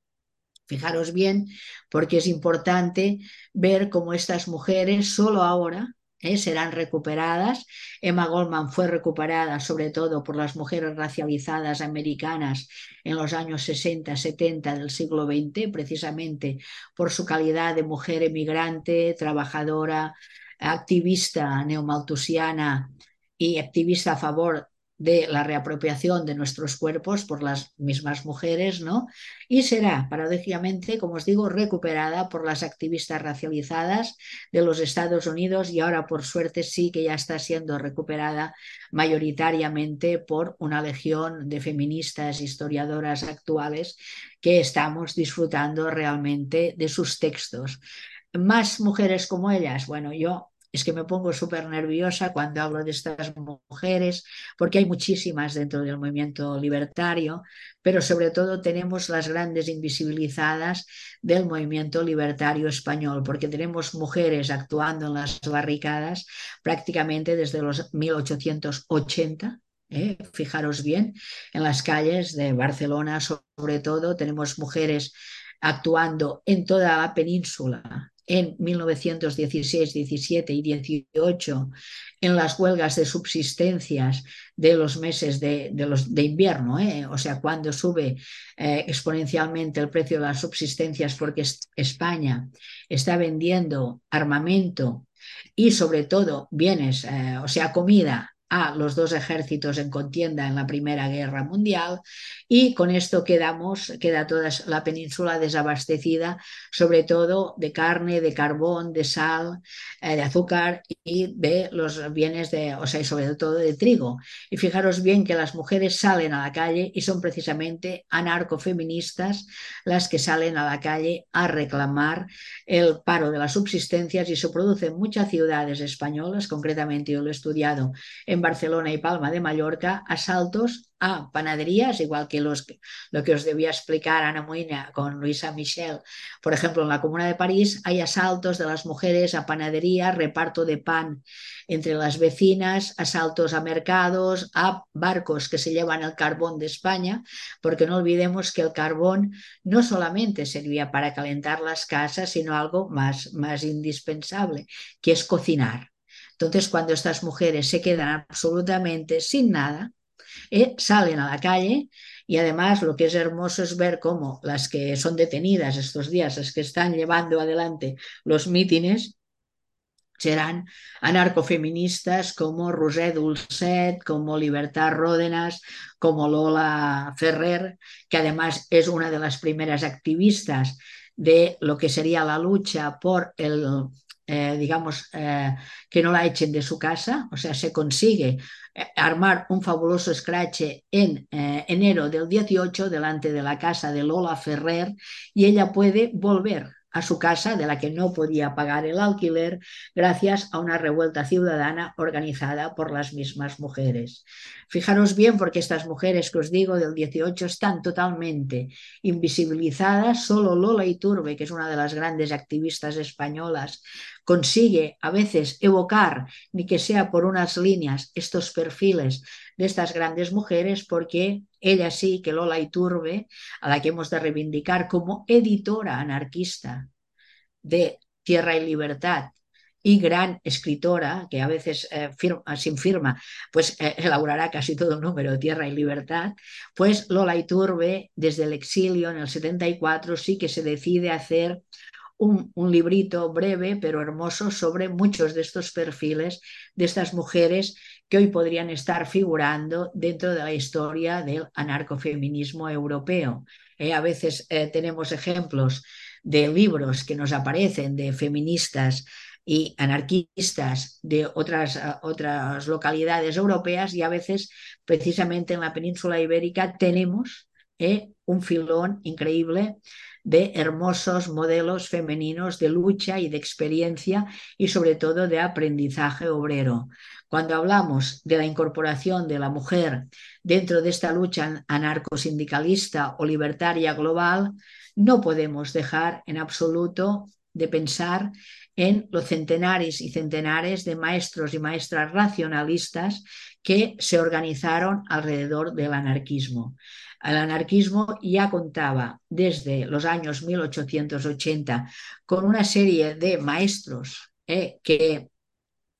Fijaros bien, porque es importante ver cómo estas mujeres solo ahora eh, serán recuperadas. Emma Goldman fue recuperada sobre todo por las mujeres racializadas americanas en los años 60-70 del siglo XX, precisamente por su calidad de mujer emigrante, trabajadora, activista neomaltusiana y activista a favor de la reapropiación de nuestros cuerpos por las mismas mujeres, ¿no? Y será, paradójicamente, como os digo, recuperada por las activistas racializadas de los Estados Unidos y ahora, por suerte, sí que ya está siendo recuperada mayoritariamente por una legión de feministas, historiadoras actuales que estamos disfrutando realmente de sus textos. Más mujeres como ellas, bueno, yo es que me pongo súper nerviosa cuando hablo de estas mujeres, porque hay muchísimas dentro del movimiento libertario, pero sobre todo tenemos las grandes invisibilizadas del movimiento libertario español, porque tenemos mujeres actuando en las barricadas prácticamente desde los 1880. ¿eh? Fijaros bien, en las calles de Barcelona sobre todo tenemos mujeres actuando en toda la península en 1916, 17 y 18 en las huelgas de subsistencias de los meses de, de, invierno, ¿eh? o sea, cuando sube eh, exponencialmente el precio de las subsistencias porque España está vendiendo armamento y sobre todo bienes, eh, o sea, comida a los dos ejércitos en contienda en la Primera Guerra Mundial y con esto quedamos, queda toda la península desabastecida, sobre todo de carne, de carbón, de sal, eh, de azúcar y de los bienes de, o sea, y sobre todo de trigo. Y fijaros bien que las mujeres salen a la calle y son precisamente anarcofeministas las que salen a la calle a reclamar el paro de las subsistencias y se produce en muchas ciudades españolas, concretamente yo lo he estudiado en Barcelona y Palma de Mallorca asaltos a panaderías, igual que los, lo que os debía explicar Ana Moina con Luisa Michel. Por ejemplo, en la Comuna de París hay asaltos de las mujeres a panaderías, reparto de pan entre las vecinas, asaltos a mercados, a barcos que se llevan el carbón de España, porque no olvidemos que el carbón no solamente servía para calentar las casas, sino algo más, más indispensable, que es cocinar. Entonces, cuando estas mujeres se quedan absolutamente sin nada, eh, salen a la calle y además lo que es hermoso es ver cómo las que son detenidas estos días, las que están llevando adelante los mítines, serán anarcofeministas como Roser Dulcet, como Libertad Ródenas, como Lola Ferrer, que además es una de las primeras activistas de lo que sería la lucha por el eh, digamos, eh, que no la echen de su casa, o sea, se consigue eh, armar un fabuloso scratch en enero del 18 delante de la casa de Lola Ferrer y ella puede volver a su casa de la que no podía pagar el alquiler gracias a una revuelta ciudadana organizada por las mismas mujeres. Fijaros bien porque estas mujeres que os digo del 18 están totalmente invisibilizadas, solo Lola Iturbe, que es una de las grandes activistas españolas, consigue a veces evocar, ni que sea por unas líneas, estos perfiles de estas grandes mujeres, porque ella sí, que Lola Iturbe, a la que hemos de reivindicar como editora anarquista de Tierra y Libertad, y gran escritora, que a veces eh, sin firma, pues eh, elaborará casi todo el número de Tierra y Libertad, pues Lola Iturbe, desde el exilio en el 74, sí que se decide hacer un, librito breve pero hermoso sobre muchos de estos perfiles de estas mujeres que hoy podrían estar figurando dentro de la historia del anarcofeminismo europeo. Eh, a veces eh, tenemos ejemplos de libros que nos aparecen de feministas y anarquistas de otras, eh, otras localidades europeas y a veces precisamente en la península ibérica tenemos un filón increíble de hermosos modelos femeninos de lucha y de experiencia y sobre todo de aprendizaje obrero. Cuando hablamos de la incorporación de la mujer dentro de esta lucha anarcosindicalista o libertaria global, no podemos dejar en absoluto de pensar en los centenares y centenares de maestros y maestras racionalistas que se organizaron alrededor del anarquismo. El anarquismo ya contaba desde los años 1880 con una serie de maestros eh, que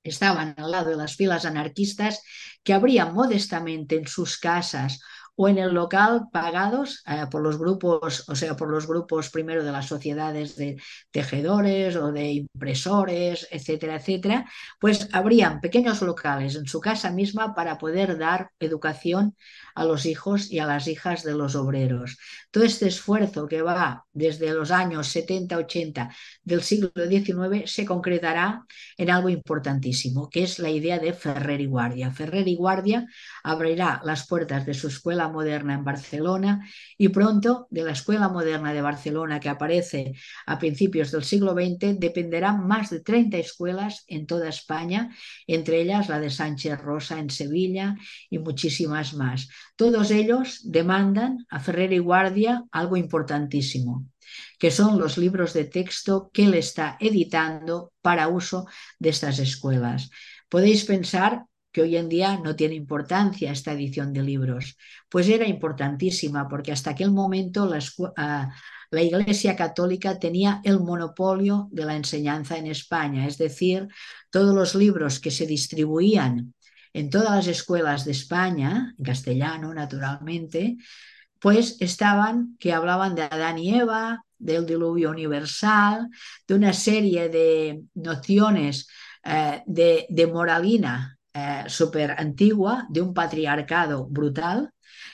estaban al lado de las filas anarquistas que abrían modestamente en sus casas o en el local pagados eh, por los grupos, o sea, por los grupos primero de las sociedades de tejedores o de impresores, etcétera, etcétera, pues habrían pequeños locales en su casa misma para poder dar educación a los hijos y a las hijas de los obreros. Todo este esfuerzo que va desde los años 70-80 del siglo XIX se concretará en algo importantísimo, que es la idea de Ferrer y Guardia. Ferrer y Guardia abrirá las puertas de su escuela moderna en Barcelona y pronto de la Escuela Moderna de Barcelona que aparece a principios del siglo XX dependerán más de 30 escuelas en toda España, entre ellas la de Sánchez Rosa en Sevilla y muchísimas más. Todos ellos demandan a Ferrer y Guardia algo importantísimo, que son los libros de texto que él está editando para uso de estas escuelas. Podéis pensar que hoy en día no tiene importancia esta edición de libros. Pues era importantísima porque hasta aquel momento la, Iglesia Católica tenía el monopolio de la enseñanza en España, es decir, todos los libros que se distribuían en todas las escuelas de España, en castellano naturalmente, pues estaban que hablaban de Adán y Eva, del diluvio universal, de una serie de nociones eh, de, de moralina eh, súper antigua de un patriarcado brutal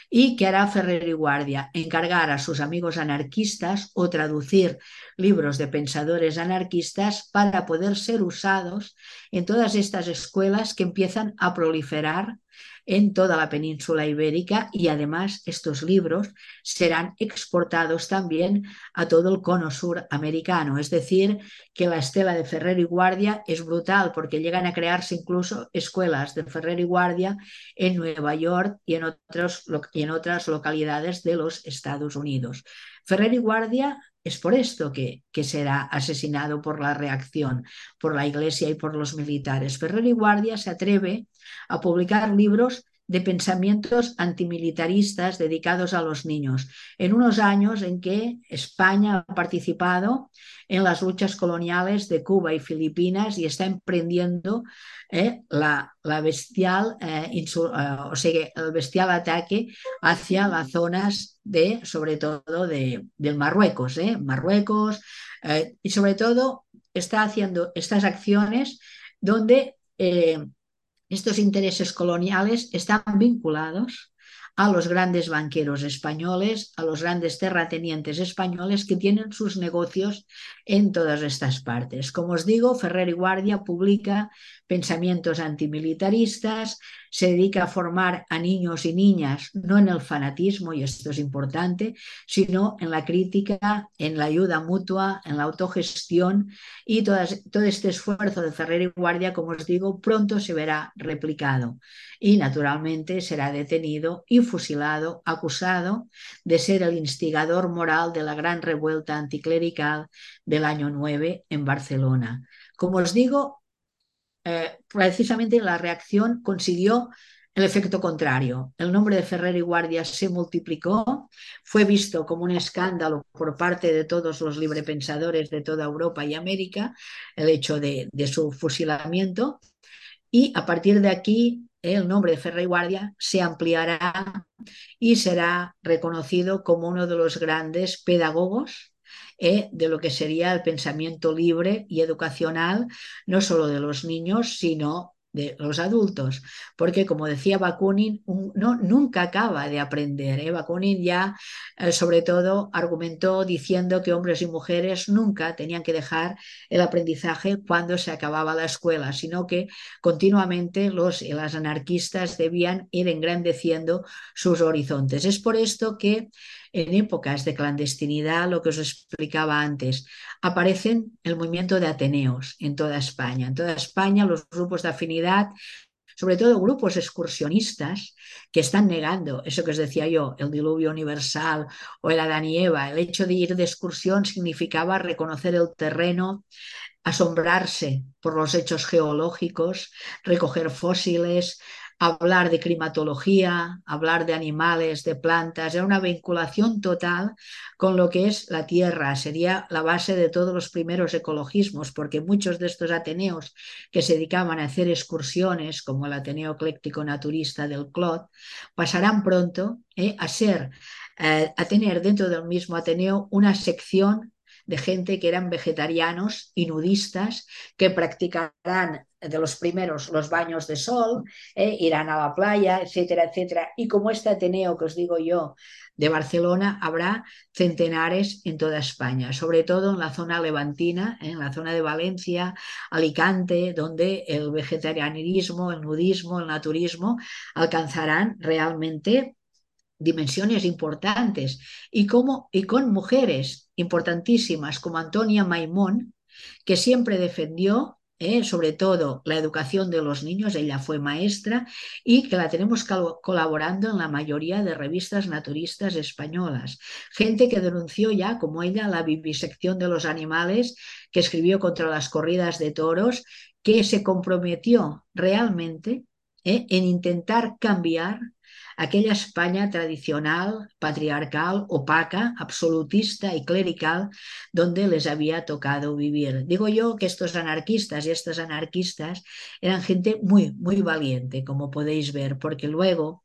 y que hará Ferrer y Guardia encargar a sus amigos anarquistas o traducir libros de pensadores anarquistas para poder ser usados en todas estas escuelas que empiezan a proliferar en toda la península ibérica y además estos libros serán exportados también a todo el cono sur americano. Es decir, que la estela de Ferrer y Guardia es brutal porque llegan a crearse incluso escuelas de Ferrer y Guardia en Nueva York y en, otros, y en otras localidades de los Estados Unidos. Ferrer y Guardia es por esto que, será asesinado por la reacción, por la Iglesia y por los militares. Ferrer y Guardia se atreve a publicar libros de pensamientos antimilitaristas dedicados a los niños, en unos años en que España ha participado en las luchas coloniales de Cuba y Filipinas y está emprendiendo eh, la, la, bestial, eh, eh, o sea, el bestial ataque hacia las zonas de, sobre todo, de, del Marruecos, Marruecos, y sobre todo está haciendo estas acciones donde estos intereses coloniales están vinculados a los grandes banqueros españoles, a los grandes terratenientes españoles que tienen sus negocios en todas estas partes. Como os digo, Ferrer y Guardia publica pensamientos antimilitaristas, se dedica a formar a niños y niñas, no en el fanatismo, y esto es importante, sino en la crítica, en la ayuda mutua, en la autogestión y todo este esfuerzo de Ferrer y Guardia, como os digo, pronto se verá replicado y naturalmente será detenido y fusilado, acusado de ser el instigador moral de la gran revuelta anticlerical del año 9 en Barcelona. Como os digo, eh, precisamente la reacción consiguió el efecto contrario. El nombre de Ferrer y Guardia se multiplicó, fue visto como un escándalo por parte de todos los librepensadores de toda Europa y América, el hecho de, de su fusilamiento, y a partir de aquí el nombre de Ferrer y Guardia se ampliará y será reconocido como uno de los grandes pedagogos eh, de lo que sería el pensamiento libre y educacional, no solo de los niños, sino de los adultos, porque como decía Bakunin, no, nunca acaba de aprender. ¿eh? Bakunin ya eh, sobre todo argumentó diciendo que hombres y mujeres nunca tenían que dejar el aprendizaje cuando se acababa la escuela, sino que continuamente los y las anarquistas debían ir engrandeciendo sus horizontes. Es por esto que en épocas de clandestinidad, lo que os explicaba antes, aparecen el movimiento de Ateneos en toda España. En toda España los grupos de afinidad sobre todo grupos excursionistas que están negando eso que os decía yo, el diluvio universal o el Adán y Eva. El hecho de ir de excursión significaba reconocer el terreno, asombrarse por los hechos geológicos, recoger fósiles, hablar de climatología, hablar de animales, de plantas, era una vinculación total con lo que es la tierra, sería la base de todos los primeros ecologismos, porque muchos de estos ateneos que se dedicaban a hacer excursiones, como el Ateneo Ecléctico Naturista del Clot, pasarán pronto eh, a ser, eh, a tener dentro del mismo Ateneo una sección de gente que eran vegetarianos y nudistas que practicarán de los primeros los baños de sol, eh, irán a la playa, etcétera, etcétera. Y como este Ateneo que os digo yo de Barcelona, habrá centenares en toda España, sobre todo en la zona levantina, en la zona de Valencia, Alicante, donde el vegetarianismo, el nudismo, el naturismo alcanzarán realmente dimensiones importantes y, como, y con mujeres importantísimas como Antonia Maimón, que siempre defendió eh, sobre todo la educación de los niños, ella fue maestra y que la tenemos colaborando en la mayoría de revistas naturistas españolas. Gente que denunció ya, como ella, la vivisección de los animales, que escribió contra las corridas de toros, que se comprometió realmente eh, en intentar cambiar aquella España tradicional, patriarcal, opaca, absolutista y clerical, donde les había tocado vivir. Digo yo que estos anarquistas y estas anarquistas eran gente muy, muy valiente, como podéis ver, porque luego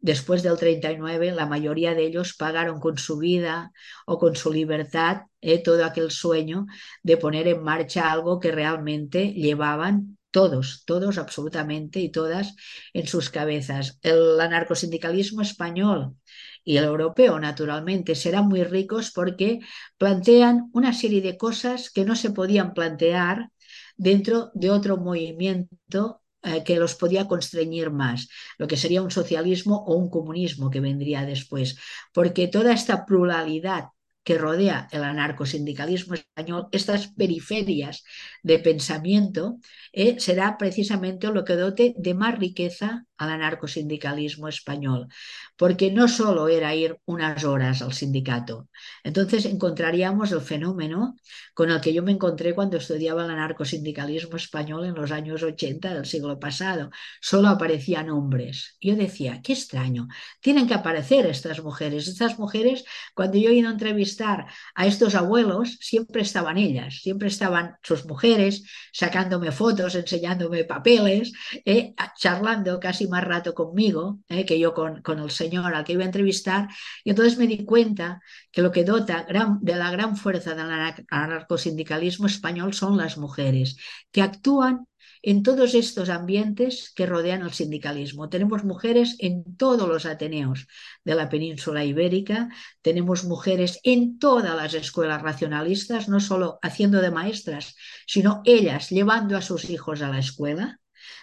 después del 39, la mayoría de ellos pagaron con su vida o con su libertad eh, todo aquel sueño de poner en marcha algo que realmente llevaban todos, todos absolutamente y todas en sus cabezas. El anarcosindicalismo español y el europeo, naturalmente, serán muy ricos porque plantean una serie de cosas que no se podían plantear dentro de otro movimiento eh, que los podía constreñir más, lo que sería un socialismo o un comunismo que vendría después, porque toda esta pluralidad que rodea el anarcosindicalismo español, estas periferias de pensamiento, eh, será precisamente lo que dote de más riqueza al anarcosindicalismo español, porque no solo era ir unas horas al sindicato. Entonces encontraríamos el fenómeno con el que yo me encontré cuando estudiaba el anarcosindicalismo español en los años 80 del siglo pasado. Solo aparecían hombres. Yo decía, qué extraño, tienen que aparecer estas mujeres. Estas mujeres, cuando yo he ido a entrevistar a estos abuelos, siempre estaban ellas, siempre estaban sus mujeres sacándome fotos, enseñándome papeles, eh, charlando casi más rato conmigo eh, que yo con, el señor al que iba a entrevistar. Y entonces me di cuenta que lo que dota de la gran fuerza del anarcosindicalismo español son las mujeres, que actúan en todos estos ambientes que rodean el sindicalismo. Tenemos mujeres en todos los ateneos de la península ibérica, tenemos mujeres en todas las escuelas racionalistas, no solo haciendo de maestras, sino ellas llevando a sus hijos a la escuela.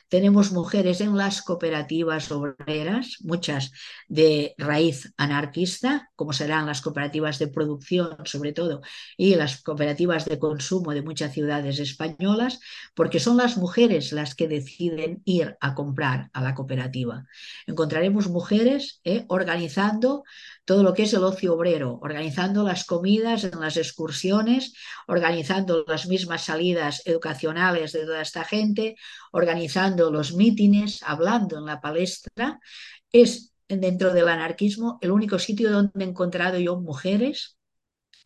Tenemos mujeres en las cooperativas obreras, muchas de raíz anarquista, como serán las cooperativas de producción sobre todo y las cooperativas de consumo de muchas ciudades españolas, porque son las mujeres las que deciden ir a comprar a la cooperativa. Encontraremos mujeres eh, organizando todo lo que es el ocio obrero, organizando las comidas en las excursiones, organizando las mismas salidas educacionales de toda esta gente, organizando los mítines, hablando en la palestra. Es dentro del anarquismo el único sitio donde he encontrado yo mujeres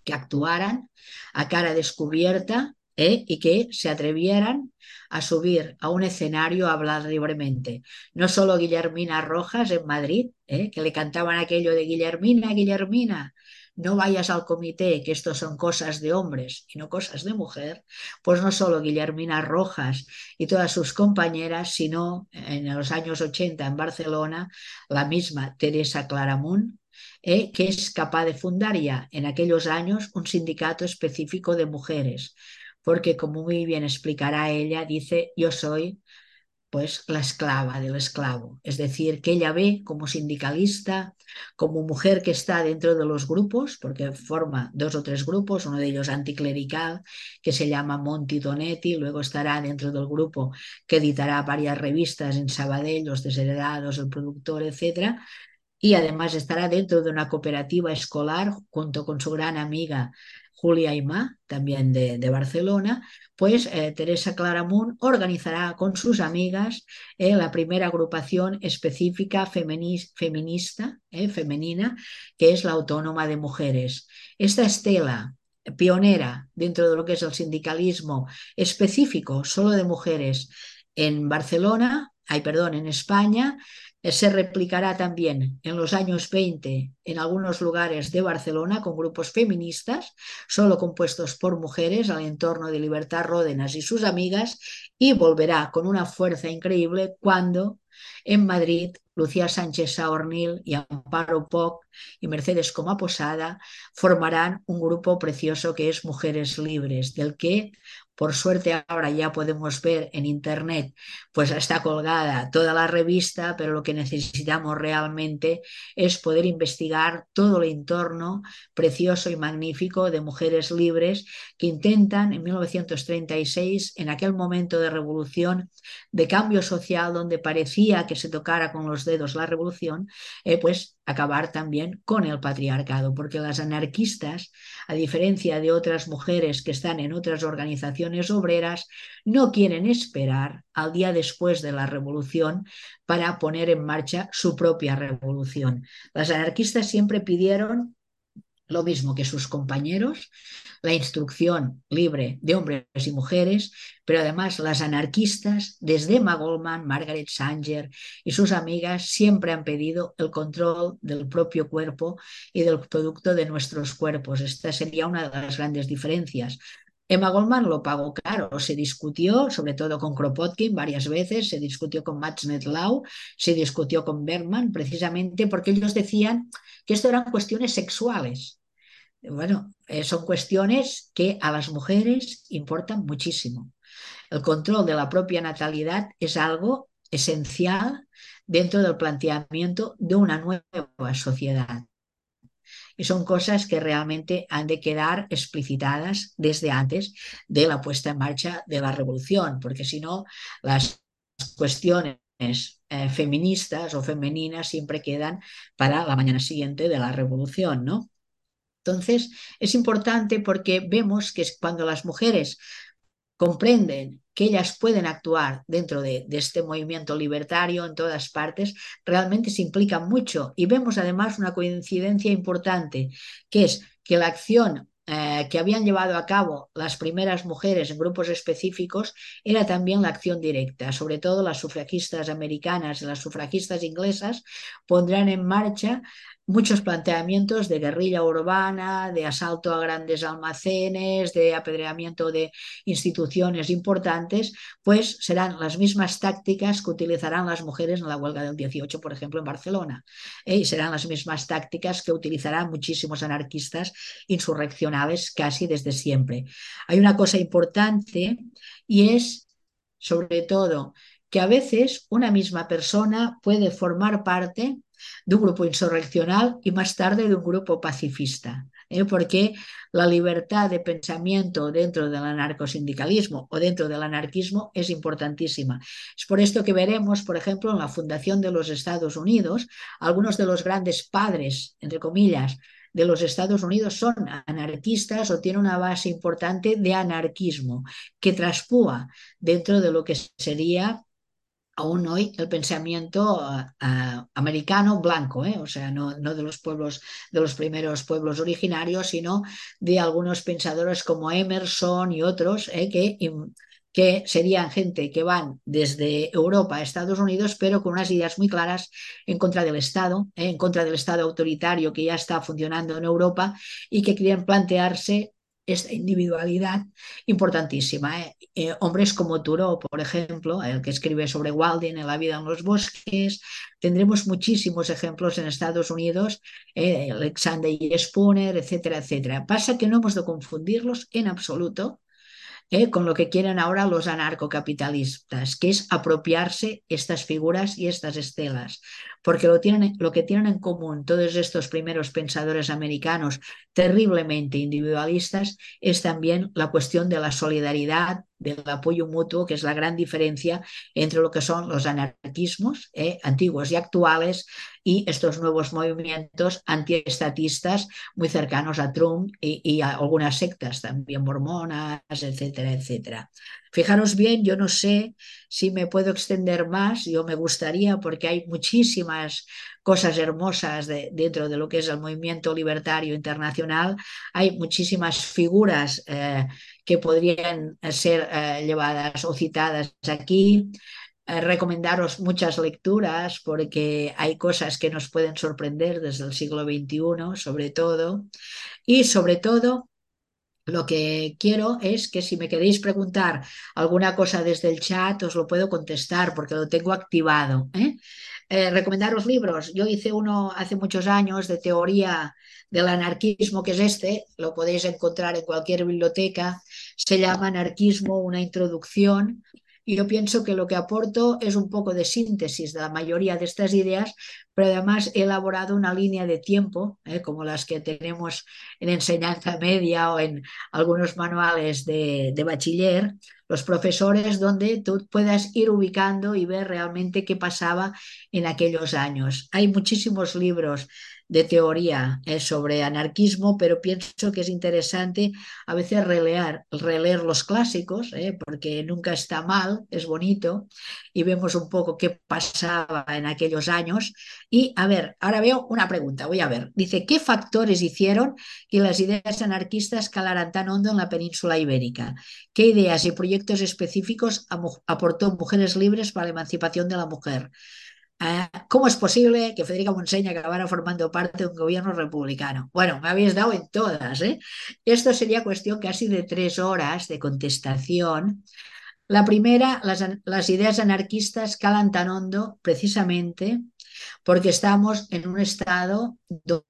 que actuaran a cara descubierta ¿eh? y que se atrevieran a subir a un escenario a hablar libremente. No solo Guillermina Rojas en Madrid, ¿eh? que le cantaban aquello de Guillermina, Guillermina, no vayas al comité, que esto son cosas de hombres y no cosas de mujer, pues no solo Guillermina Rojas y todas sus compañeras, sino en los años 80 en Barcelona, la misma Teresa Claramunt, ¿eh? que es capaz de fundar ya en aquellos años un sindicato específico de mujeres, porque como muy bien explicará ella, dice, yo soy pues la esclava del esclavo, es decir, que ella ve como sindicalista, como mujer que está dentro de los grupos, porque forma dos o tres grupos, uno de ellos anticlerical, que se llama Monti Donetti, luego estará dentro del grupo que editará varias revistas en Sabadell, Los Desheredados, El Productor, etcétera, y además estará dentro de una cooperativa escolar junto con su gran amiga Julia Aymá, también de, Barcelona, pues eh, Teresa Claramunt organizará con sus amigas eh, la primera agrupación específica feminista, eh, femenina, que es la Autónoma de Mujeres. Esta estela pionera dentro de lo que es el sindicalismo específico solo de mujeres en Barcelona, ay, perdón, en España, se replicará también en los años 20 en algunos lugares de Barcelona con grupos feministas, solo compuestos por mujeres al entorno de Libertad Ródenas y sus amigas, y volverá con una fuerza increíble cuando en Madrid Lucía Sánchez Saornil y Amparo Poc y Mercedes Coma Posada formarán un grupo precioso que es Mujeres Libres, del que por suerte ahora ya podemos ver en internet, pues está colgada toda la revista, pero lo que necesitamos realmente es poder investigar todo el entorno precioso y magnífico de mujeres libres que intentan en 1936, en aquel momento de revolución, de cambio social donde parecía que se tocara con los dedos la revolución, eh, pues acabar también con el patriarcado, porque las anarquistas, a diferencia de otras mujeres que están en otras organizaciones obreras, no quieren esperar al día después de la revolución para poner en marcha su propia revolución. Las anarquistas siempre pidieron lo mismo que sus compañeros, la instrucción libre de hombres y mujeres, pero además las anarquistas, desde Emma Goldman, Margaret Sanger y sus amigas, siempre han pedido el control del propio cuerpo y del producto de nuestros cuerpos. Esta sería una de las grandes diferencias. Emma Goldman lo pagó caro, se discutió, sobre todo con Kropotkin varias veces, se discutió con Max Netlau, se discutió con Bergman, precisamente porque ellos decían que esto eran cuestiones sexuales bueno, eh, son cuestiones que a las mujeres importan muchísimo. el control de la propia natalidad es algo esencial dentro del planteamiento de una nueva sociedad. Y son cosas que realmente han de quedar explicitadas desde antes de la puesta en marcha de la revolución, porque si no, las cuestiones eh, feministas o femeninas siempre quedan para la mañana siguiente de la revolución, ¿no? Entonces, es importante porque vemos que cuando las mujeres comprenden que ellas pueden actuar dentro de, este movimiento libertario en todas partes, realmente se implican mucho. Y vemos además una coincidencia importante, que es que la acción eh, que habían llevado a cabo las primeras mujeres en grupos específicos era también la acción directa. Sobre todo las sufragistas americanas y las sufragistas inglesas pondrán en marcha muchos planteamientos de guerrilla urbana, de asalto a grandes almacenes, de apedreamiento de instituciones importantes, pues serán las mismas tácticas que utilizarán las mujeres en la huelga del 18, por ejemplo, en Barcelona. ¿eh? Y serán las mismas tácticas que utilizarán muchísimos anarquistas insurreccionales casi desde siempre. Hay una cosa importante y es, sobre todo, que a veces una misma persona puede formar parte de un grupo insurreccional y más tarde de un grupo pacifista, ¿eh? porque la libertad de pensamiento dentro del anarcosindicalismo o dentro del anarquismo es importantísima. Es por esto que veremos, por ejemplo, en la fundación de los Estados Unidos, algunos de los grandes padres, entre comillas, de los Estados Unidos son anarquistas o tienen una base importante de anarquismo que traspúa dentro de lo que sería aún hoy el pensamiento uh, americano blanco, ¿eh? o sea, no, no, de los pueblos, de los primeros pueblos originarios, sino de algunos pensadores como Emerson y otros, ¿eh? que, que serían gente que van desde Europa a Estados Unidos, pero con unas ideas muy claras en contra del Estado, ¿eh? en contra del Estado autoritario que ya está funcionando en Europa y que quieren plantearse esta individualidad importantísima. ¿eh? Eh, hombres como Thoreau, por ejemplo, el que escribe sobre Walden en La vida en los bosques, tendremos muchísimos ejemplos en Estados Unidos, eh, Alexander y Spooner, etcétera, etcétera. Pasa que no hemos de confundirlos en absoluto con lo que quieren ahora los anarcocapitalistas, que es apropiarse estas figuras y estas estelas, porque lo, tienen, lo que tienen en común todos estos primeros pensadores americanos terriblemente individualistas es también la cuestión de la solidaridad, del apoyo mutuo, que es la gran diferencia entre lo que son los anarquismos eh, antiguos y actuales y estos nuevos movimientos antiestatistas muy cercanos a Trump y, y, a algunas sectas también mormonas, etcétera, etcétera. Fijaros bien, yo no sé si me puedo extender más, yo me gustaría porque hay muchísimas cosas hermosas de, dentro de lo que es el movimiento libertario internacional, hay muchísimas figuras eh, que podrían ser eh, llevadas o citadas aquí. Eh, recomendaros muchas lecturas porque hay cosas que nos pueden sorprender desde el siglo XXI, sobre todo. Y sobre todo, lo que quiero es que si me queréis preguntar alguna cosa desde el chat, os lo puedo contestar porque lo tengo activado. ¿eh? Eh, recomendaros libros. Yo hice uno hace muchos años de teoría del anarquismo, que es este, lo podéis encontrar en cualquier biblioteca. Se llama Anarquismo, una introducción y yo pienso que lo que aporto es un poco de síntesis de la mayoría de estas ideas, pero además he elaborado una línea de tiempo, ¿eh? como las que tenemos en enseñanza media o en algunos manuales de, de bachiller, los profesores, donde tú puedas ir ubicando y ver realmente qué pasaba en aquellos años. Hay muchísimos libros de teoría eh, sobre anarquismo, pero pienso que es interesante a veces releer, releer los clásicos, eh, porque nunca está mal, es bonito, y vemos un poco qué pasaba en aquellos años. Y a ver, ahora veo una pregunta, voy a ver. Dice, ¿qué factores hicieron que las ideas anarquistas calaran tan hondo en la península ibérica? ¿Qué ideas y proyectos específicos aportó Mujeres Libres para la emancipación de la mujer? Ah, ¿Cómo es posible que Federica Monseña acabara formando parte de un gobierno republicano? Bueno, me habéis dado en todas. ¿eh? Esto sería cuestión casi de tres horas de contestación. La primera, las, las ideas anarquistas calan tan hondo precisamente porque estamos en un estado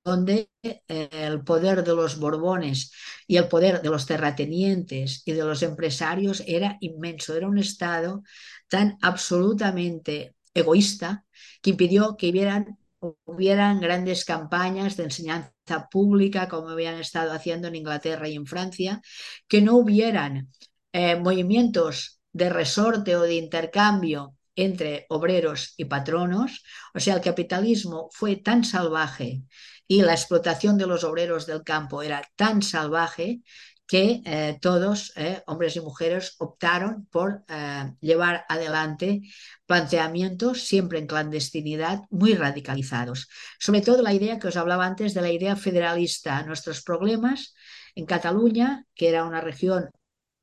donde eh, el poder de los Borbones y el poder de los terratenientes y de los empresarios era inmenso, era un estado tan absolutamente egoísta que impidió que hubieran, hubieran grandes campañas de enseñanza pública como habían estado haciendo en Inglaterra y en Francia, que no hubieran eh, movimientos de resorte o de intercambio entre obreros y patronos, o sea, el capitalismo fue tan salvaje y la explotación de los obreros del campo era tan salvaje que eh, todos, eh, hombres y mujeres, optaron por eh, llevar adelante planteamientos siempre en clandestinidad muy radicalizados. Sobre todo la idea que os hablaba antes de la idea federalista. Nuestros problemas en Cataluña, que era una región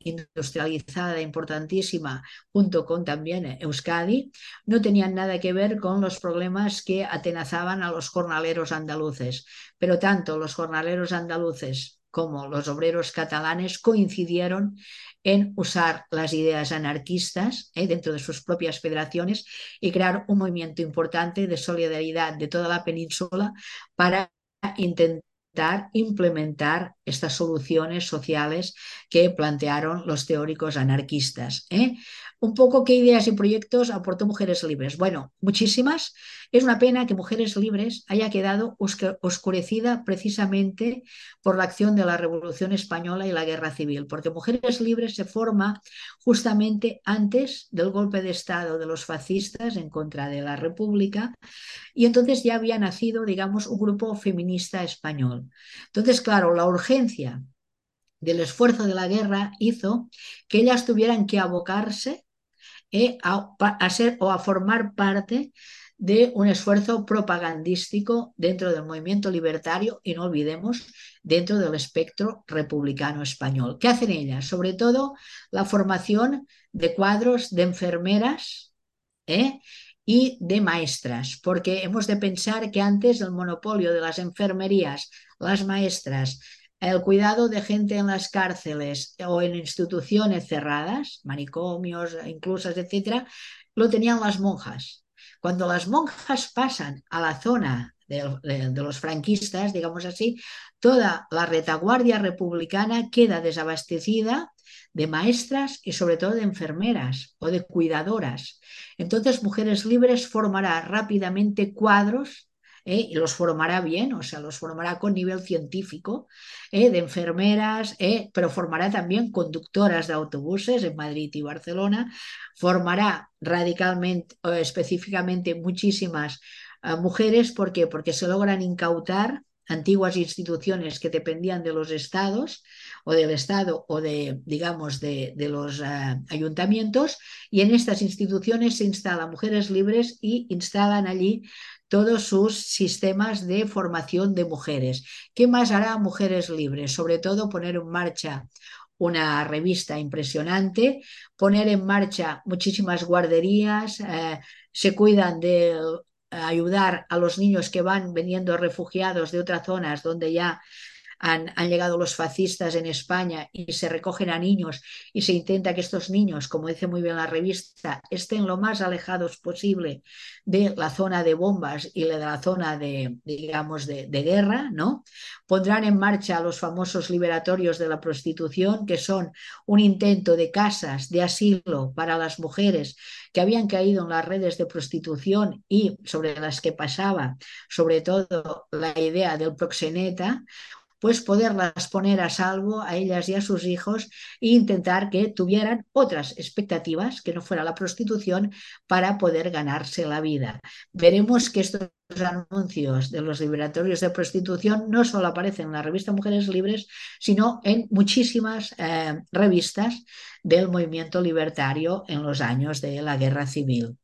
industrializada importantísima, junto con también Euskadi, no tenían nada que ver con los problemas que atenazaban a los jornaleros andaluces. Pero tanto los jornaleros andaluces como los obreros catalanes coincidieron en usar las ideas anarquistas eh, dentro de sus propias federaciones y crear un movimiento importante de solidaridad de toda la península para intentar implementar estas soluciones sociales que plantearon los teóricos anarquistas. ¿eh? Un poco qué ideas y proyectos aportó Mujeres Libres. Bueno, muchísimas. Es una pena que Mujeres Libres haya quedado oscurecida precisamente por la acción de la Revolución Española y la Guerra Civil, porque Mujeres Libres se forma justamente antes del golpe de Estado de los fascistas en contra de la República y entonces ya había nacido, digamos, un grupo feminista español. Entonces, claro, la urgencia del esfuerzo de la guerra hizo que ellas tuvieran que abocarse a, ser o a formar parte de un esfuerzo propagandístico dentro del movimiento libertario y no olvidemos dentro del espectro republicano español. ¿Qué hacen ellas? Sobre todo la formación de cuadros de enfermeras ¿eh? y de maestras, porque hemos de pensar que antes el monopolio de las enfermerías, las maestras, el cuidado de gente en las cárceles o en instituciones cerradas, manicomios, inclusas, etcétera, lo tenían las monjas. Cuando las monjas pasan a la zona de, de, los franquistas, digamos así, toda la retaguardia republicana queda desabastecida de maestras y sobre todo de enfermeras o de cuidadoras. Entonces, Mujeres Libres formará rápidamente cuadros ¿eh? y los formará bien, o sea, los formará con nivel científico, ¿eh? de enfermeras, ¿eh? pero formará también conductoras de autobuses en Madrid y Barcelona, formará radicalmente, específicamente muchísimas mujeres, ¿por qué? Porque se logran incautar antiguas instituciones que dependían de los estados o del estado o de, digamos, de, de los ayuntamientos y en estas instituciones se instalan mujeres libres y instalan allí todos sus sistemas de formación de mujeres. ¿Qué más hará Mujeres Libres? Sobre todo poner en marcha una revista impresionante, poner en marcha muchísimas guarderías, eh, se cuidan de ayudar a los niños que van veniendo refugiados de otras zonas donde ya han, llegado los fascistas en España y se recogen a niños y se intenta que estos niños, como dice muy bien la revista, estén lo más alejados posible de la zona de bombas y de la zona de, digamos, de, de guerra, ¿no? Pondrán en marcha los famosos liberatorios de la prostitución, que son un intento de casas de asilo para las mujeres que habían caído en las redes de prostitución y sobre las que pasaba sobre todo la idea del proxeneta, pues poderlas poner a salvo a ellas y a sus hijos e intentar que tuvieran otras expectativas que no fuera la prostitución para poder ganarse la vida. Veremos que estos anuncios de los liberatorios de prostitución no solo aparecen en la revista Mujeres Libres, sino en muchísimas eh, revistas del movimiento libertario en los años de la guerra civil.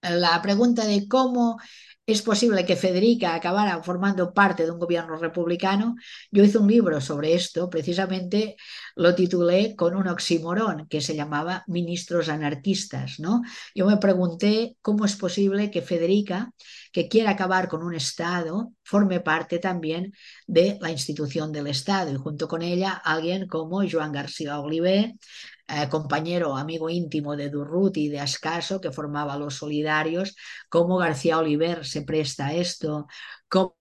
La pregunta de cómo es posible que Federica acabara formando parte de un gobierno republicano. Yo hice un libro sobre esto, precisamente lo titulé con un oxímoron que se llamaba Ministros anarquistas. ¿no? Yo me pregunté cómo es posible que Federica, que quiere acabar con un Estado, forme parte también de la institución del Estado y junto con ella alguien como Joan García Oliver, eh, compañero, amigo íntimo de Durruti de Ascaso, que formaba los solidarios, como García Oliver se presta a esto, como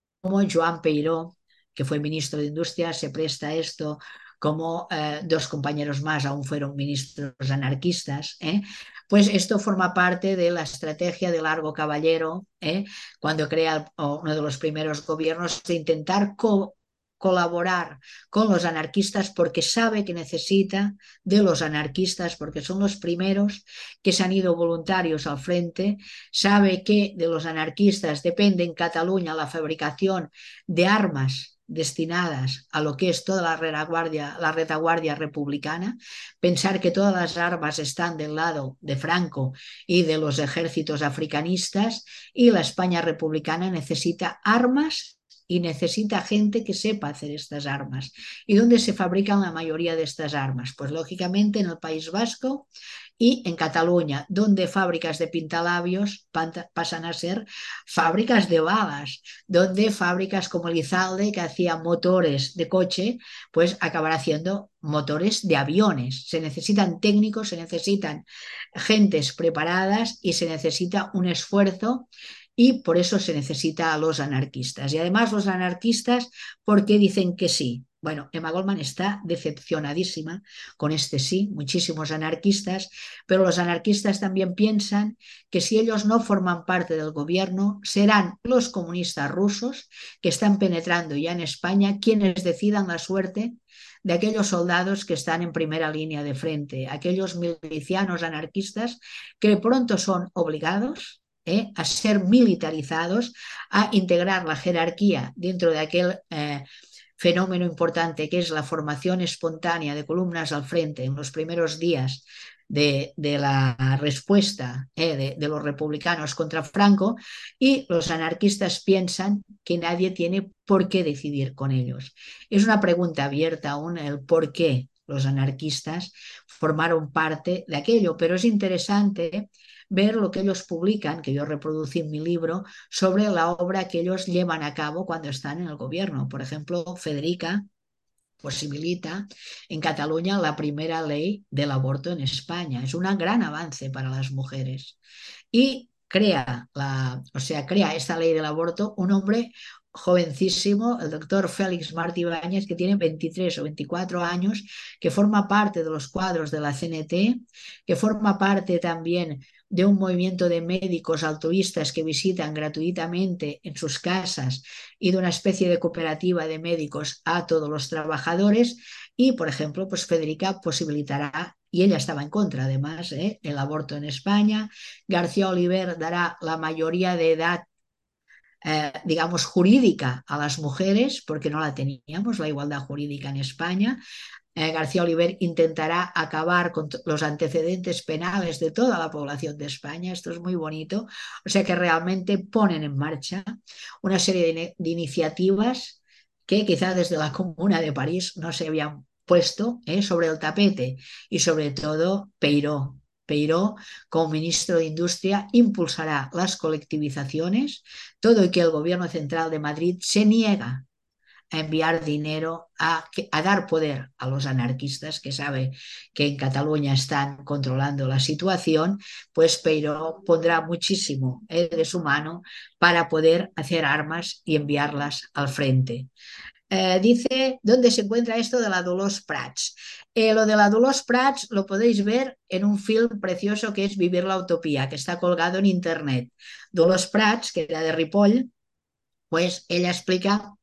Joan Peiró, que fue ministro de Industria, se presta a esto, como eh, dos compañeros más aún fueron ministros anarquistas, ¿eh? pues esto forma parte de la estrategia de Largo Caballero, ¿eh? cuando crea uno de los primeros gobiernos, de intentar co colaborar con los anarquistas porque sabe que necesita de los anarquistas porque son los primeros que se han ido voluntarios al frente, sabe que de los anarquistas depende en Cataluña la fabricación de armas destinadas a lo que es toda la retaguardia, republicana, pensar que todas las armas están del lado de Franco y de los ejércitos africanistas y la España republicana necesita armas y necesita gente que sepa hacer estas armas. ¿Y dónde se fabrican la mayoría de estas armas? Pues lógicamente en el País Vasco y en Cataluña, donde fábricas de pintalabios pasan a ser fábricas de balas, donde fábricas como Lizalde, que hacía motores de coche, pues acabará haciendo motores de aviones. Se necesitan técnicos, se necesitan gentes preparadas y se necesita un esfuerzo y por eso se necesita a los anarquistas. Y además los anarquistas, ¿por qué dicen que sí? Bueno, Emma Goldman está decepcionadísima con este sí, muchísimos anarquistas, pero los anarquistas también piensan que si ellos no forman parte del gobierno, serán los comunistas rusos que están penetrando ya en España quienes decidan la suerte de aquellos soldados que están en primera línea de frente, aquellos milicianos anarquistas que pronto son obligados ¿eh? a ser militarizados, a integrar la jerarquía dentro de aquel eh, fenómeno importante que es la formación espontánea de columnas al frente en los primeros días de, la respuesta ¿eh? de, los republicanos contra Franco y los anarquistas piensan que nadie tiene por qué decidir con ellos. Es una pregunta abierta aún el por qué los anarquistas formaron parte de aquello, pero es interesante ver lo que ellos publican, que yo reproducí en mi libro, sobre la obra que ellos llevan a cabo cuando están en el gobierno. Por ejemplo, Federica posibilita en Cataluña la primera ley del aborto en España. Es un gran avance para las mujeres. Y crea, la, o sea, crea esta ley del aborto un hombre jovencísimo, el doctor Félix Martí Báñez, que tiene 23 o 24 años, que forma parte de los cuadros de la CNT, que forma parte también de un movimiento de médicos altruistas que visitan gratuitamente en sus casas y de una especie de cooperativa de médicos a todos los trabajadores. Y, por ejemplo, pues Federica posibilitará, y ella estaba en contra además, ¿eh? el aborto en España. García Oliver dará la mayoría de edad eh, digamos, jurídica a las mujeres, porque no la teníamos, la igualdad jurídica en España. Eh, García Oliver intentará acabar con los antecedentes penales de toda la población de España. Esto es muy bonito. O sea que realmente ponen en marcha una serie de, iniciativas que quizá desde la Comuna de París no se habían puesto eh, sobre el tapete y sobre todo Peiró. Peiró, como ministro de Industria, impulsará las colectivizaciones, todo y que el gobierno central de Madrid se niega a enviar dinero, a, a, dar poder a los anarquistas que sabe que en Cataluña están controlando la situación, pues Peiro pondrá muchísimo eh, de su mano para poder hacer armas y enviarlas al frente. Eh, dice, ¿dónde se encuentra esto de la Dolors Prats? Eh, lo de la Dolors Prats lo podéis ver en un film precioso que es Vivir la Utopía, que está colgado en internet. Dolors Prats, que era de Ripoll, pues ella explica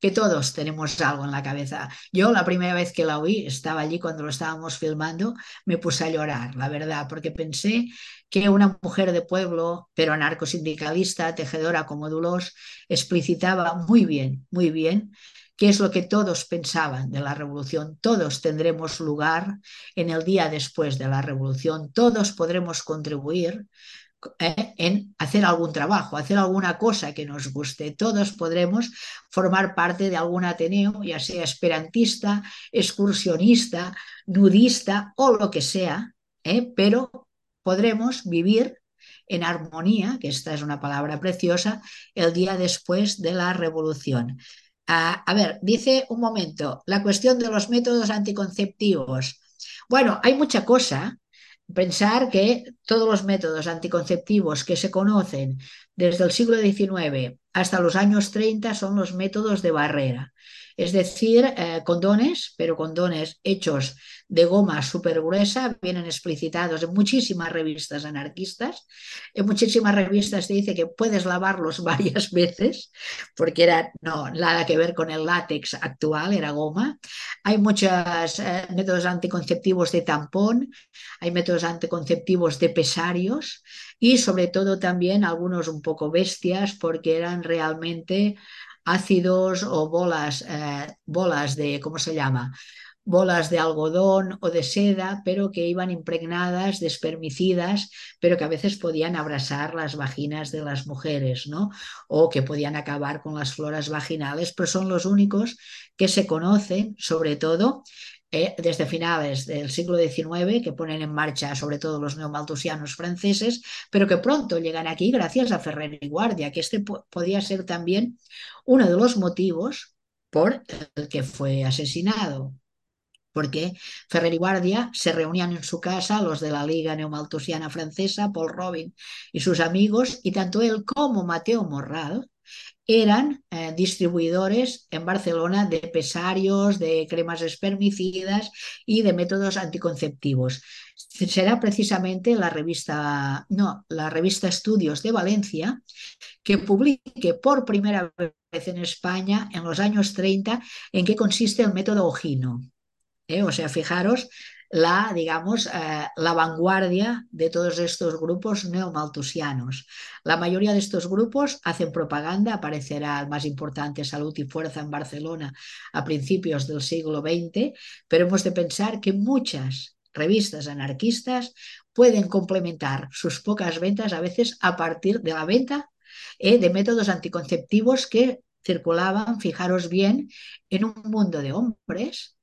que todos tenemos algo en la cabeza. Yo la primera vez que la oí, estaba allí cuando lo estábamos filmando, me puse a llorar, la verdad, porque pensé que una mujer de pueblo, pero anarcosindicalista, tejedora como Dulos, explicitaba muy bien, muy bien qué es lo que todos pensaban de la revolución. Todos tendremos lugar en el día después de la revolución, todos podremos contribuir, ¿eh? en hacer algún trabajo, hacer alguna cosa que nos guste. Todos podremos formar parte de algún ateneo, ya sea esperantista, excursionista, nudista o lo que sea, ¿eh? pero podremos vivir en armonía, que esta es una palabra preciosa, el día después de la revolución. a ver, dice un momento, la cuestión de los métodos anticonceptivos. Bueno, hay mucha cosa. Pensar que todos los métodos anticonceptivos que se conocen desde el siglo XIX hasta los años 30 son los métodos de barrera. Es decir, eh, condones, pero condones hechos de goma súper gruesa, vienen explicitados en muchísimas revistas anarquistas. En muchísimas revistas te dice que puedes lavarlos varias veces, porque era no, nada que ver con el látex actual, era goma. Hay muchos eh, métodos anticonceptivos de tampón, hay métodos anticonceptivos de pesarios y sobre todo también algunos un poco bestias porque eran realmente ácidos o bolas, eh, bolas de, ¿cómo se llama? bolas de algodón o de seda, pero que iban impregnadas de espermicidas, pero que a veces podían abrasar las vaginas de las mujeres, ¿no? O que podían acabar con las floras vaginales, pero son los únicos que se conocen, sobre todo eh, desde finales del siglo XIX, que ponen en marcha sobre todo los neomalthusianos franceses, pero que pronto llegan aquí gracias a Ferrer y Guardia, que este podía ser también uno de los motivos por el que fue asesinado. Porque Ferrer y Guardia se reunían en su casa, los de la Liga Neomalthusiana Francesa, Paul Robin y sus amigos, y tanto él como Mateo Morral eran eh, distribuidores en Barcelona de pesarios, de cremas espermicidas y de métodos anticonceptivos. Será precisamente la revista, no, la revista Estudios de Valencia que publique por primera vez en España en los años 30 en qué consiste el método Ojino. ¿eh? O sea, fijaros la, digamos, eh, la vanguardia de todos estos grupos neomaltusianos. La mayoría de estos grupos hacen propaganda, aparecerá el más importante Salud y Fuerza en Barcelona a principios del siglo XX, pero hemos de pensar que muchas revistas anarquistas pueden complementar sus pocas ventas a veces a partir de la venta eh, de métodos anticonceptivos que circulaban, fijaros bien, en un mundo de hombres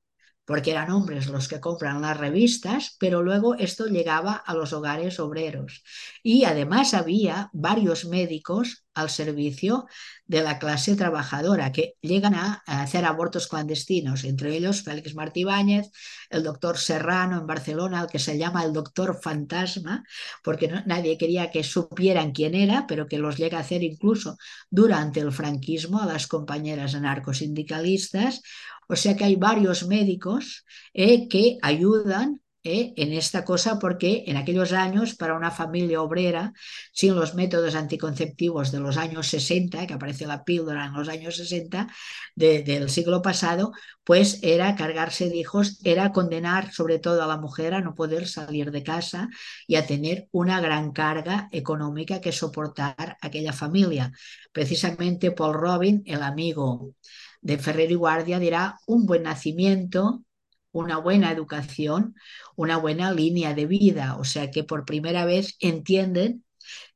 porque eran hombres los que compran las revistas, pero luego esto llegaba a los hogares obreros. Y además había varios médicos al servicio de la clase trabajadora que llegan a, hacer abortos clandestinos, entre ellos Félix Martí Báñez, el doctor Serrano en Barcelona, al que se llama el doctor fantasma, porque nadie quería que supieran quién era, pero que los llega a hacer incluso durante el franquismo a las compañeras anarcosindicalistas, o sea que hay varios médicos eh, que ayudan eh, en esta cosa porque en aquellos años para una familia obrera sin los métodos anticonceptivos de los años 60, que aparece la píldora en los años 60 del siglo pasado, pues era cargarse de hijos, era condenar sobre todo a la mujer a no poder salir de casa y a tener una gran carga económica que soportar aquella familia. Precisamente Paul Robin, el amigo de Ferrer y Guardia dirá un buen nacimiento, una buena educación, una buena línea de vida. O sea que por primera vez entienden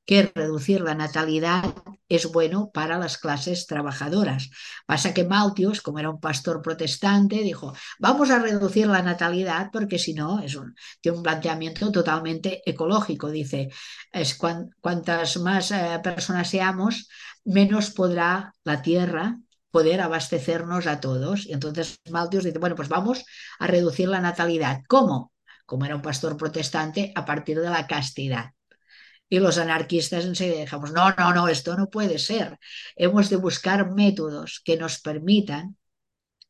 que reducir la natalidad es bueno para las clases trabajadoras. Pasa que Maltius, como era un pastor protestante, dijo, vamos a reducir la natalidad porque si no, es un, tiene un planteamiento totalmente ecológico. Dice, es cuantas más eh, personas seamos, menos podrá la tierra poder abastecernos a todos. Y entonces Malthus dice, bueno, pues vamos a reducir la natalidad. ¿Cómo? Como era un pastor protestante, a partir de la castidad. Y los anarquistas enseguida dejamos, no, no, no, esto no puede ser. Hemos de buscar métodos que nos permitan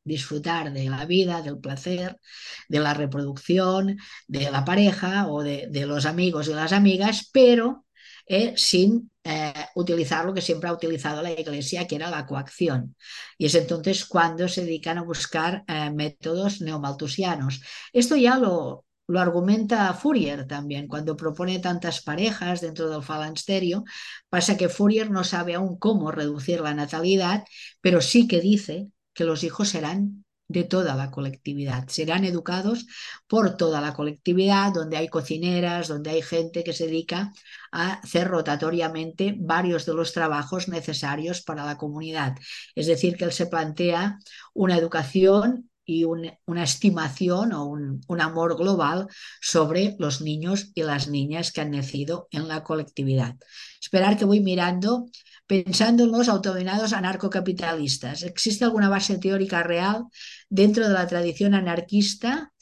disfrutar de la vida, del placer, de la reproducción, de la pareja o de, de los amigos y las amigas, pero eh, sin eh, utilizar lo que siempre ha utilizado la Iglesia, que era la coacción. Y es entonces cuando se dedican a buscar eh, métodos neomaltusianos. Esto ya lo, lo argumenta Fourier también, cuando propone tantas parejas dentro del falansterio, pasa que Fourier no sabe aún cómo reducir la natalidad, pero sí que dice que los hijos serán de toda la colectividad. Serán educados por toda la colectividad, donde hay cocineras, donde hay gente que se dedica a hacer rotatoriamente varios de los trabajos necesarios para la comunidad. Es decir, que él se plantea una educación y una estimación o un, un, amor global sobre los niños y las niñas que han nacido en la colectividad. Esperar que voy mirando pensando en los autodenominados anarcocapitalistas. ¿Existe alguna base teórica real dentro de la tradición anarquista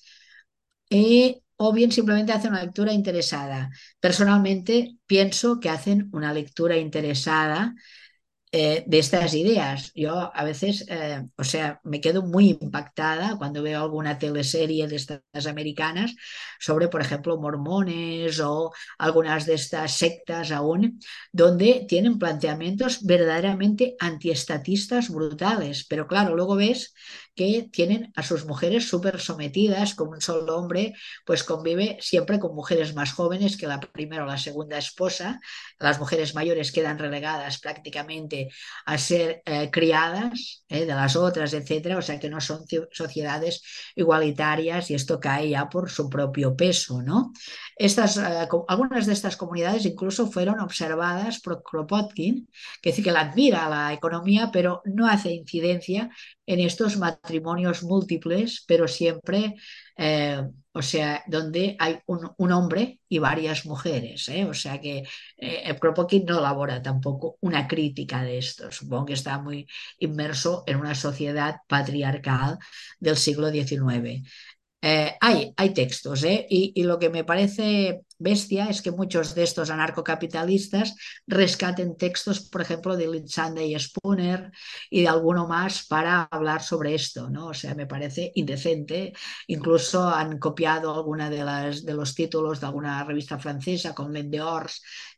eh, o bien simplemente hacen una lectura interesada. Personalmente pienso que hacen una lectura interesada eh, de estas ideas. Yo a veces, eh, o sea, me quedo muy impactada cuando veo alguna teleserie de estas americanas sobre, por ejemplo, mormones o algunas de estas sectas aún, donde tienen planteamientos verdaderamente antiestatistas brutales. Pero claro, luego ves que tienen a sus mujeres súper sometidas, como un solo hombre, pues convive siempre con mujeres más jóvenes que la primera o la segunda esposa. Las mujeres mayores quedan relegadas prácticamente a ser eh, criadas eh, de las otras, etcétera, o sea que no son sociedades igualitarias y esto cae ya por su propio peso, ¿no? Estas, eh, algunas de estas comunidades incluso fueron observadas por Kropotkin, que dice que la admira la economía, pero no hace incidencia en estos matrimonios múltiples, pero siempre, eh, o sea, donde hay un, hombre y varias mujeres. ¿eh? O sea que eh, no elabora tampoco una crítica de esto. Supongo que está muy inmerso en una sociedad patriarcal del siglo XIX. Eh, hay, hay textos, ¿eh? y, lo que me parece bestia es que muchos de estos anarcocapitalistas rescaten textos, por ejemplo, de Litzande y Spooner y de alguno más para hablar sobre esto, ¿no? O sea, me parece indecente. Incluso han copiado alguna de, las, de los títulos de alguna revista francesa, como L'En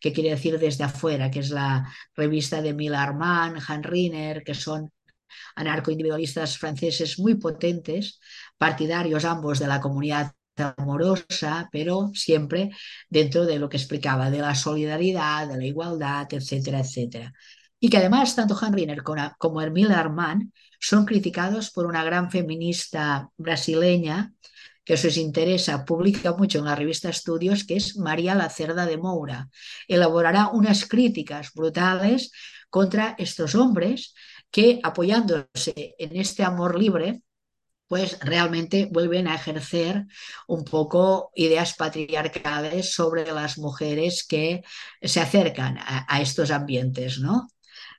que quiere decir desde afuera, que es la revista de Mila Armand, Han Riner, que son anarcoindividualistas franceses muy potentes, partidarios ambos de la comunidad amorosa, pero siempre dentro de lo que explicaba, de la solidaridad, de la igualdad, etcétera, etcétera. Y que además tanto Riner como Hermila Armand son criticados por una gran feminista brasileña que si os interesa, publica mucho en la revista Estudios, que es María Lacerda de Moura. Elaborará unas críticas brutales contra estos hombres que apoyándose en este amor libre, pues realmente vuelven a ejercer un poco ideas patriarcales sobre las mujeres que se acercan a, estos ambientes, ¿no?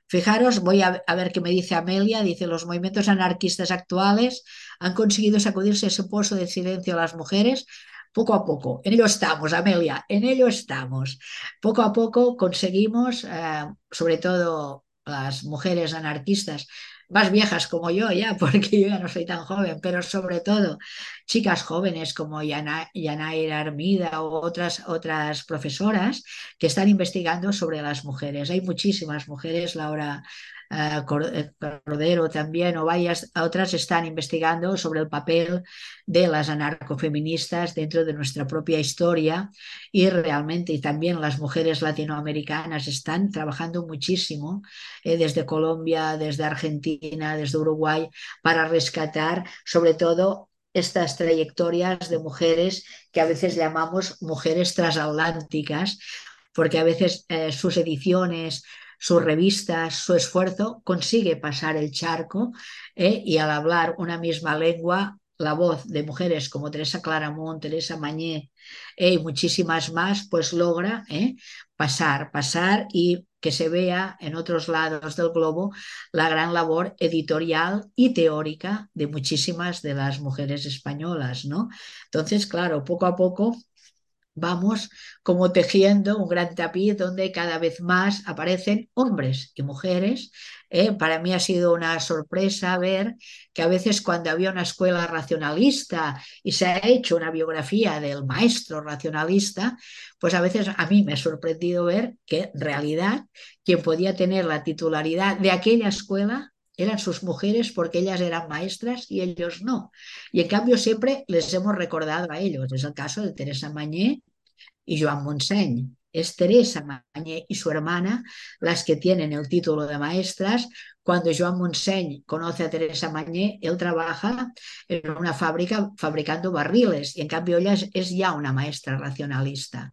Fijaros, voy a, a, ver qué me dice Amelia, dice, los movimientos anarquistas actuales han conseguido sacudirse ese pozo de silencio a las mujeres poco a poco. En ello estamos, Amelia, en ello estamos. Poco a poco conseguimos, eh, sobre todo las mujeres anarquistas más viejas como yo ya, porque yo ya no soy tan joven, pero sobre todo chicas jóvenes como Yana, Yanaira Armida o otras, otras profesoras que están investigando sobre las mujeres. Hay muchísimas mujeres, Laura uh, Cordero también, o varias otras están investigando sobre el papel de las anarcofeministas dentro de nuestra propia historia y realmente y también las mujeres latinoamericanas están trabajando muchísimo eh, desde Colombia, desde Argentina, desde Uruguay para rescatar sobre todo estas trayectorias de mujeres que a veces llamamos mujeres transatlánticas, porque a veces eh, sus ediciones sus revistas, su esfuerzo, consigue pasar el charco eh, y al hablar una misma lengua, la voz de mujeres como Teresa Claramont, Teresa Mañé eh, y muchísimas más, pues logra eh, pasar, pasar y que se vea en otros lados del globo la gran labor editorial y teórica de muchísimas de las mujeres españolas, ¿no? Entonces, claro, poco a poco vamos como tejiendo un gran tapiz donde cada vez más aparecen hombres y mujeres. ¿eh? Para mí ha sido una sorpresa ver que a veces cuando había una escuela racionalista y se ha hecho una biografía del maestro racionalista, pues a veces a mí me ha sorprendido ver que en realidad quien podía tener la titularidad de aquella escuela eran sus mujeres porque ellas eran maestras y ellos no. Y en cambio siempre les hemos recordado a ellos. Es el caso de Teresa Mañé y Joan Montseny. Es Teresa Mañé y su hermana las que tienen el título de maestras. Cuando Joan Montseny conoce a Teresa Mañé, él trabaja en una fábrica fabricando barriles y en cambio ella es, es ya una maestra racionalista.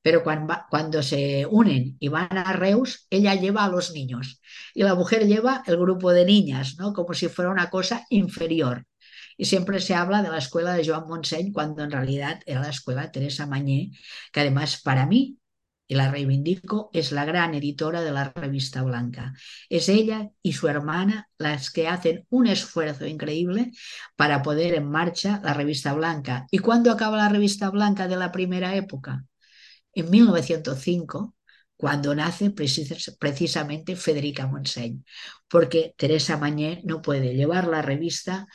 Pero cuando, cuando, se unen y van a Reus, ella lleva a los niños y la mujer lleva el grupo de niñas, ¿no? como si fuera una cosa inferior. Y siempre se habla de la escuela de Joan Montseny cuando en realidad era la escuela Teresa Mañé, que además para mí y la reivindico, es la gran editora de la revista Blanca. Es ella y su hermana las que hacen un esfuerzo increíble para poder en marcha la revista Blanca. ¿Y cuándo acaba la revista Blanca de la primera época? En 1905, cuando nace precisamente Federica Monseny, porque Teresa Mañé no puede llevar la revista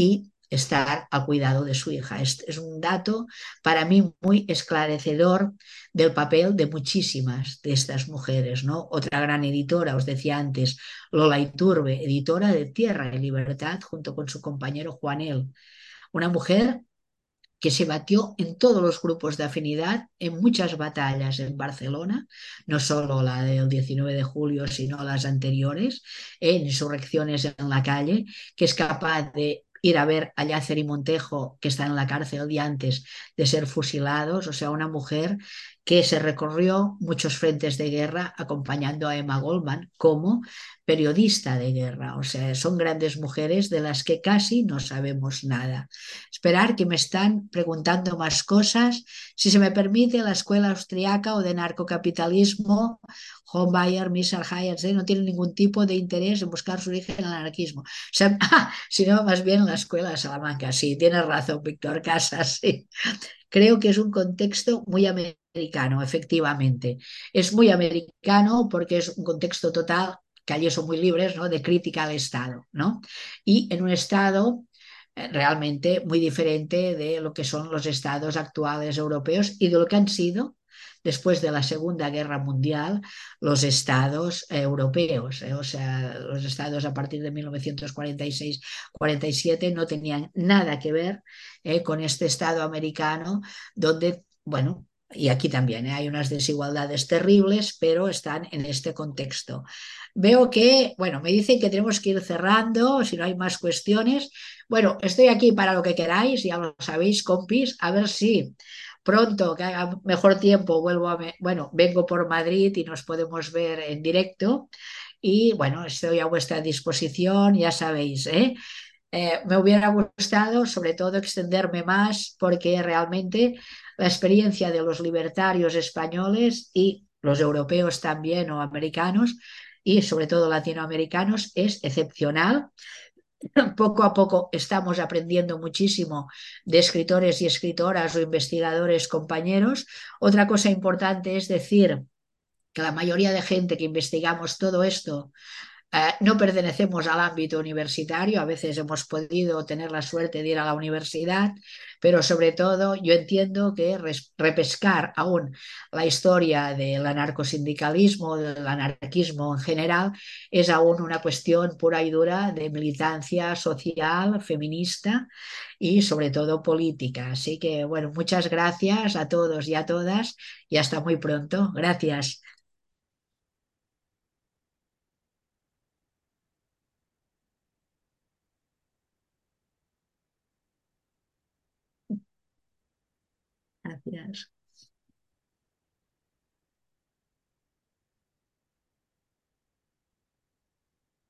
y estar al cuidado de su hija. Es, es, un dato para mí muy esclarecedor del papel de muchísimas de estas mujeres. ¿no? Otra gran editora, os decía antes, Lola Iturbe, editora de Tierra y Libertad, junto con su compañero Juanel. Una mujer que se batió en todos los grupos de afinidad, en muchas batallas en Barcelona, no solo la del 19 de julio, sino las anteriores, en insurrecciones en la calle, que es capaz de ir a ver a Yácer y Montejo, que están en la cárcel el día antes de ser fusilados, o sea, una mujer que se recorrió muchos frentes de guerra acompañando a Emma Goldman como periodista de guerra. O sea, son grandes mujeres de las que casi no sabemos nada. Esperar que me están preguntando más cosas. Si se me permite, la escuela austriaca o de narcocapitalismo, Hombayer, Misser, Hayek, no tiene ningún tipo de interés en buscar su origen en el anarquismo. O sea, sino más bien la escuela de Salamanca. Sí, tienes razón, Víctor Casas. Sí. Creo que es un contexto muy americano, efectivamente. Es muy americano porque es un contexto total, que allí son muy libres, ¿no? de crítica al Estado. ¿no? Y en un Estado eh, realmente muy diferente de lo que son los estados actuales europeos y de lo que han sido después de la Segunda Guerra Mundial los estados europeos. ¿eh? O sea, los estados a partir de 1946-47 no tenían nada que ver ¿eh? con este estado americano donde, bueno, y aquí también ¿eh? hay unas desigualdades terribles, pero están en este contexto. Veo que, bueno, me dicen que tenemos que ir cerrando, si no hay más cuestiones. Bueno, estoy aquí para lo que queráis, ya lo sabéis, compis, a ver si pronto, que haga mejor tiempo, vuelvo a, bueno, vengo por Madrid y nos podemos ver en directo. Y bueno, estoy a vuestra disposición, ya sabéis, ¿eh? Eh, me hubiera gustado, sobre todo, extenderme más porque realmente la experiencia de los libertarios españoles y los europeos también o americanos y sobre todo latinoamericanos es excepcional. Poco a poco estamos aprendiendo muchísimo de escritores y escritoras o investigadores compañeros. Otra cosa importante es decir que la mayoría de gente que investigamos todo esto eh, no pertenecemos al ámbito universitario, a veces hemos podido tener la suerte de ir a la universidad, pero sobre todo yo entiendo que repescar aún la historia del anarcosindicalismo, del anarquismo en general, es aún una cuestión pura y dura de militancia social, feminista y sobre todo política. Así que, bueno, muchas gracias a todos y a todas y hasta muy pronto. Gracias. Gracias.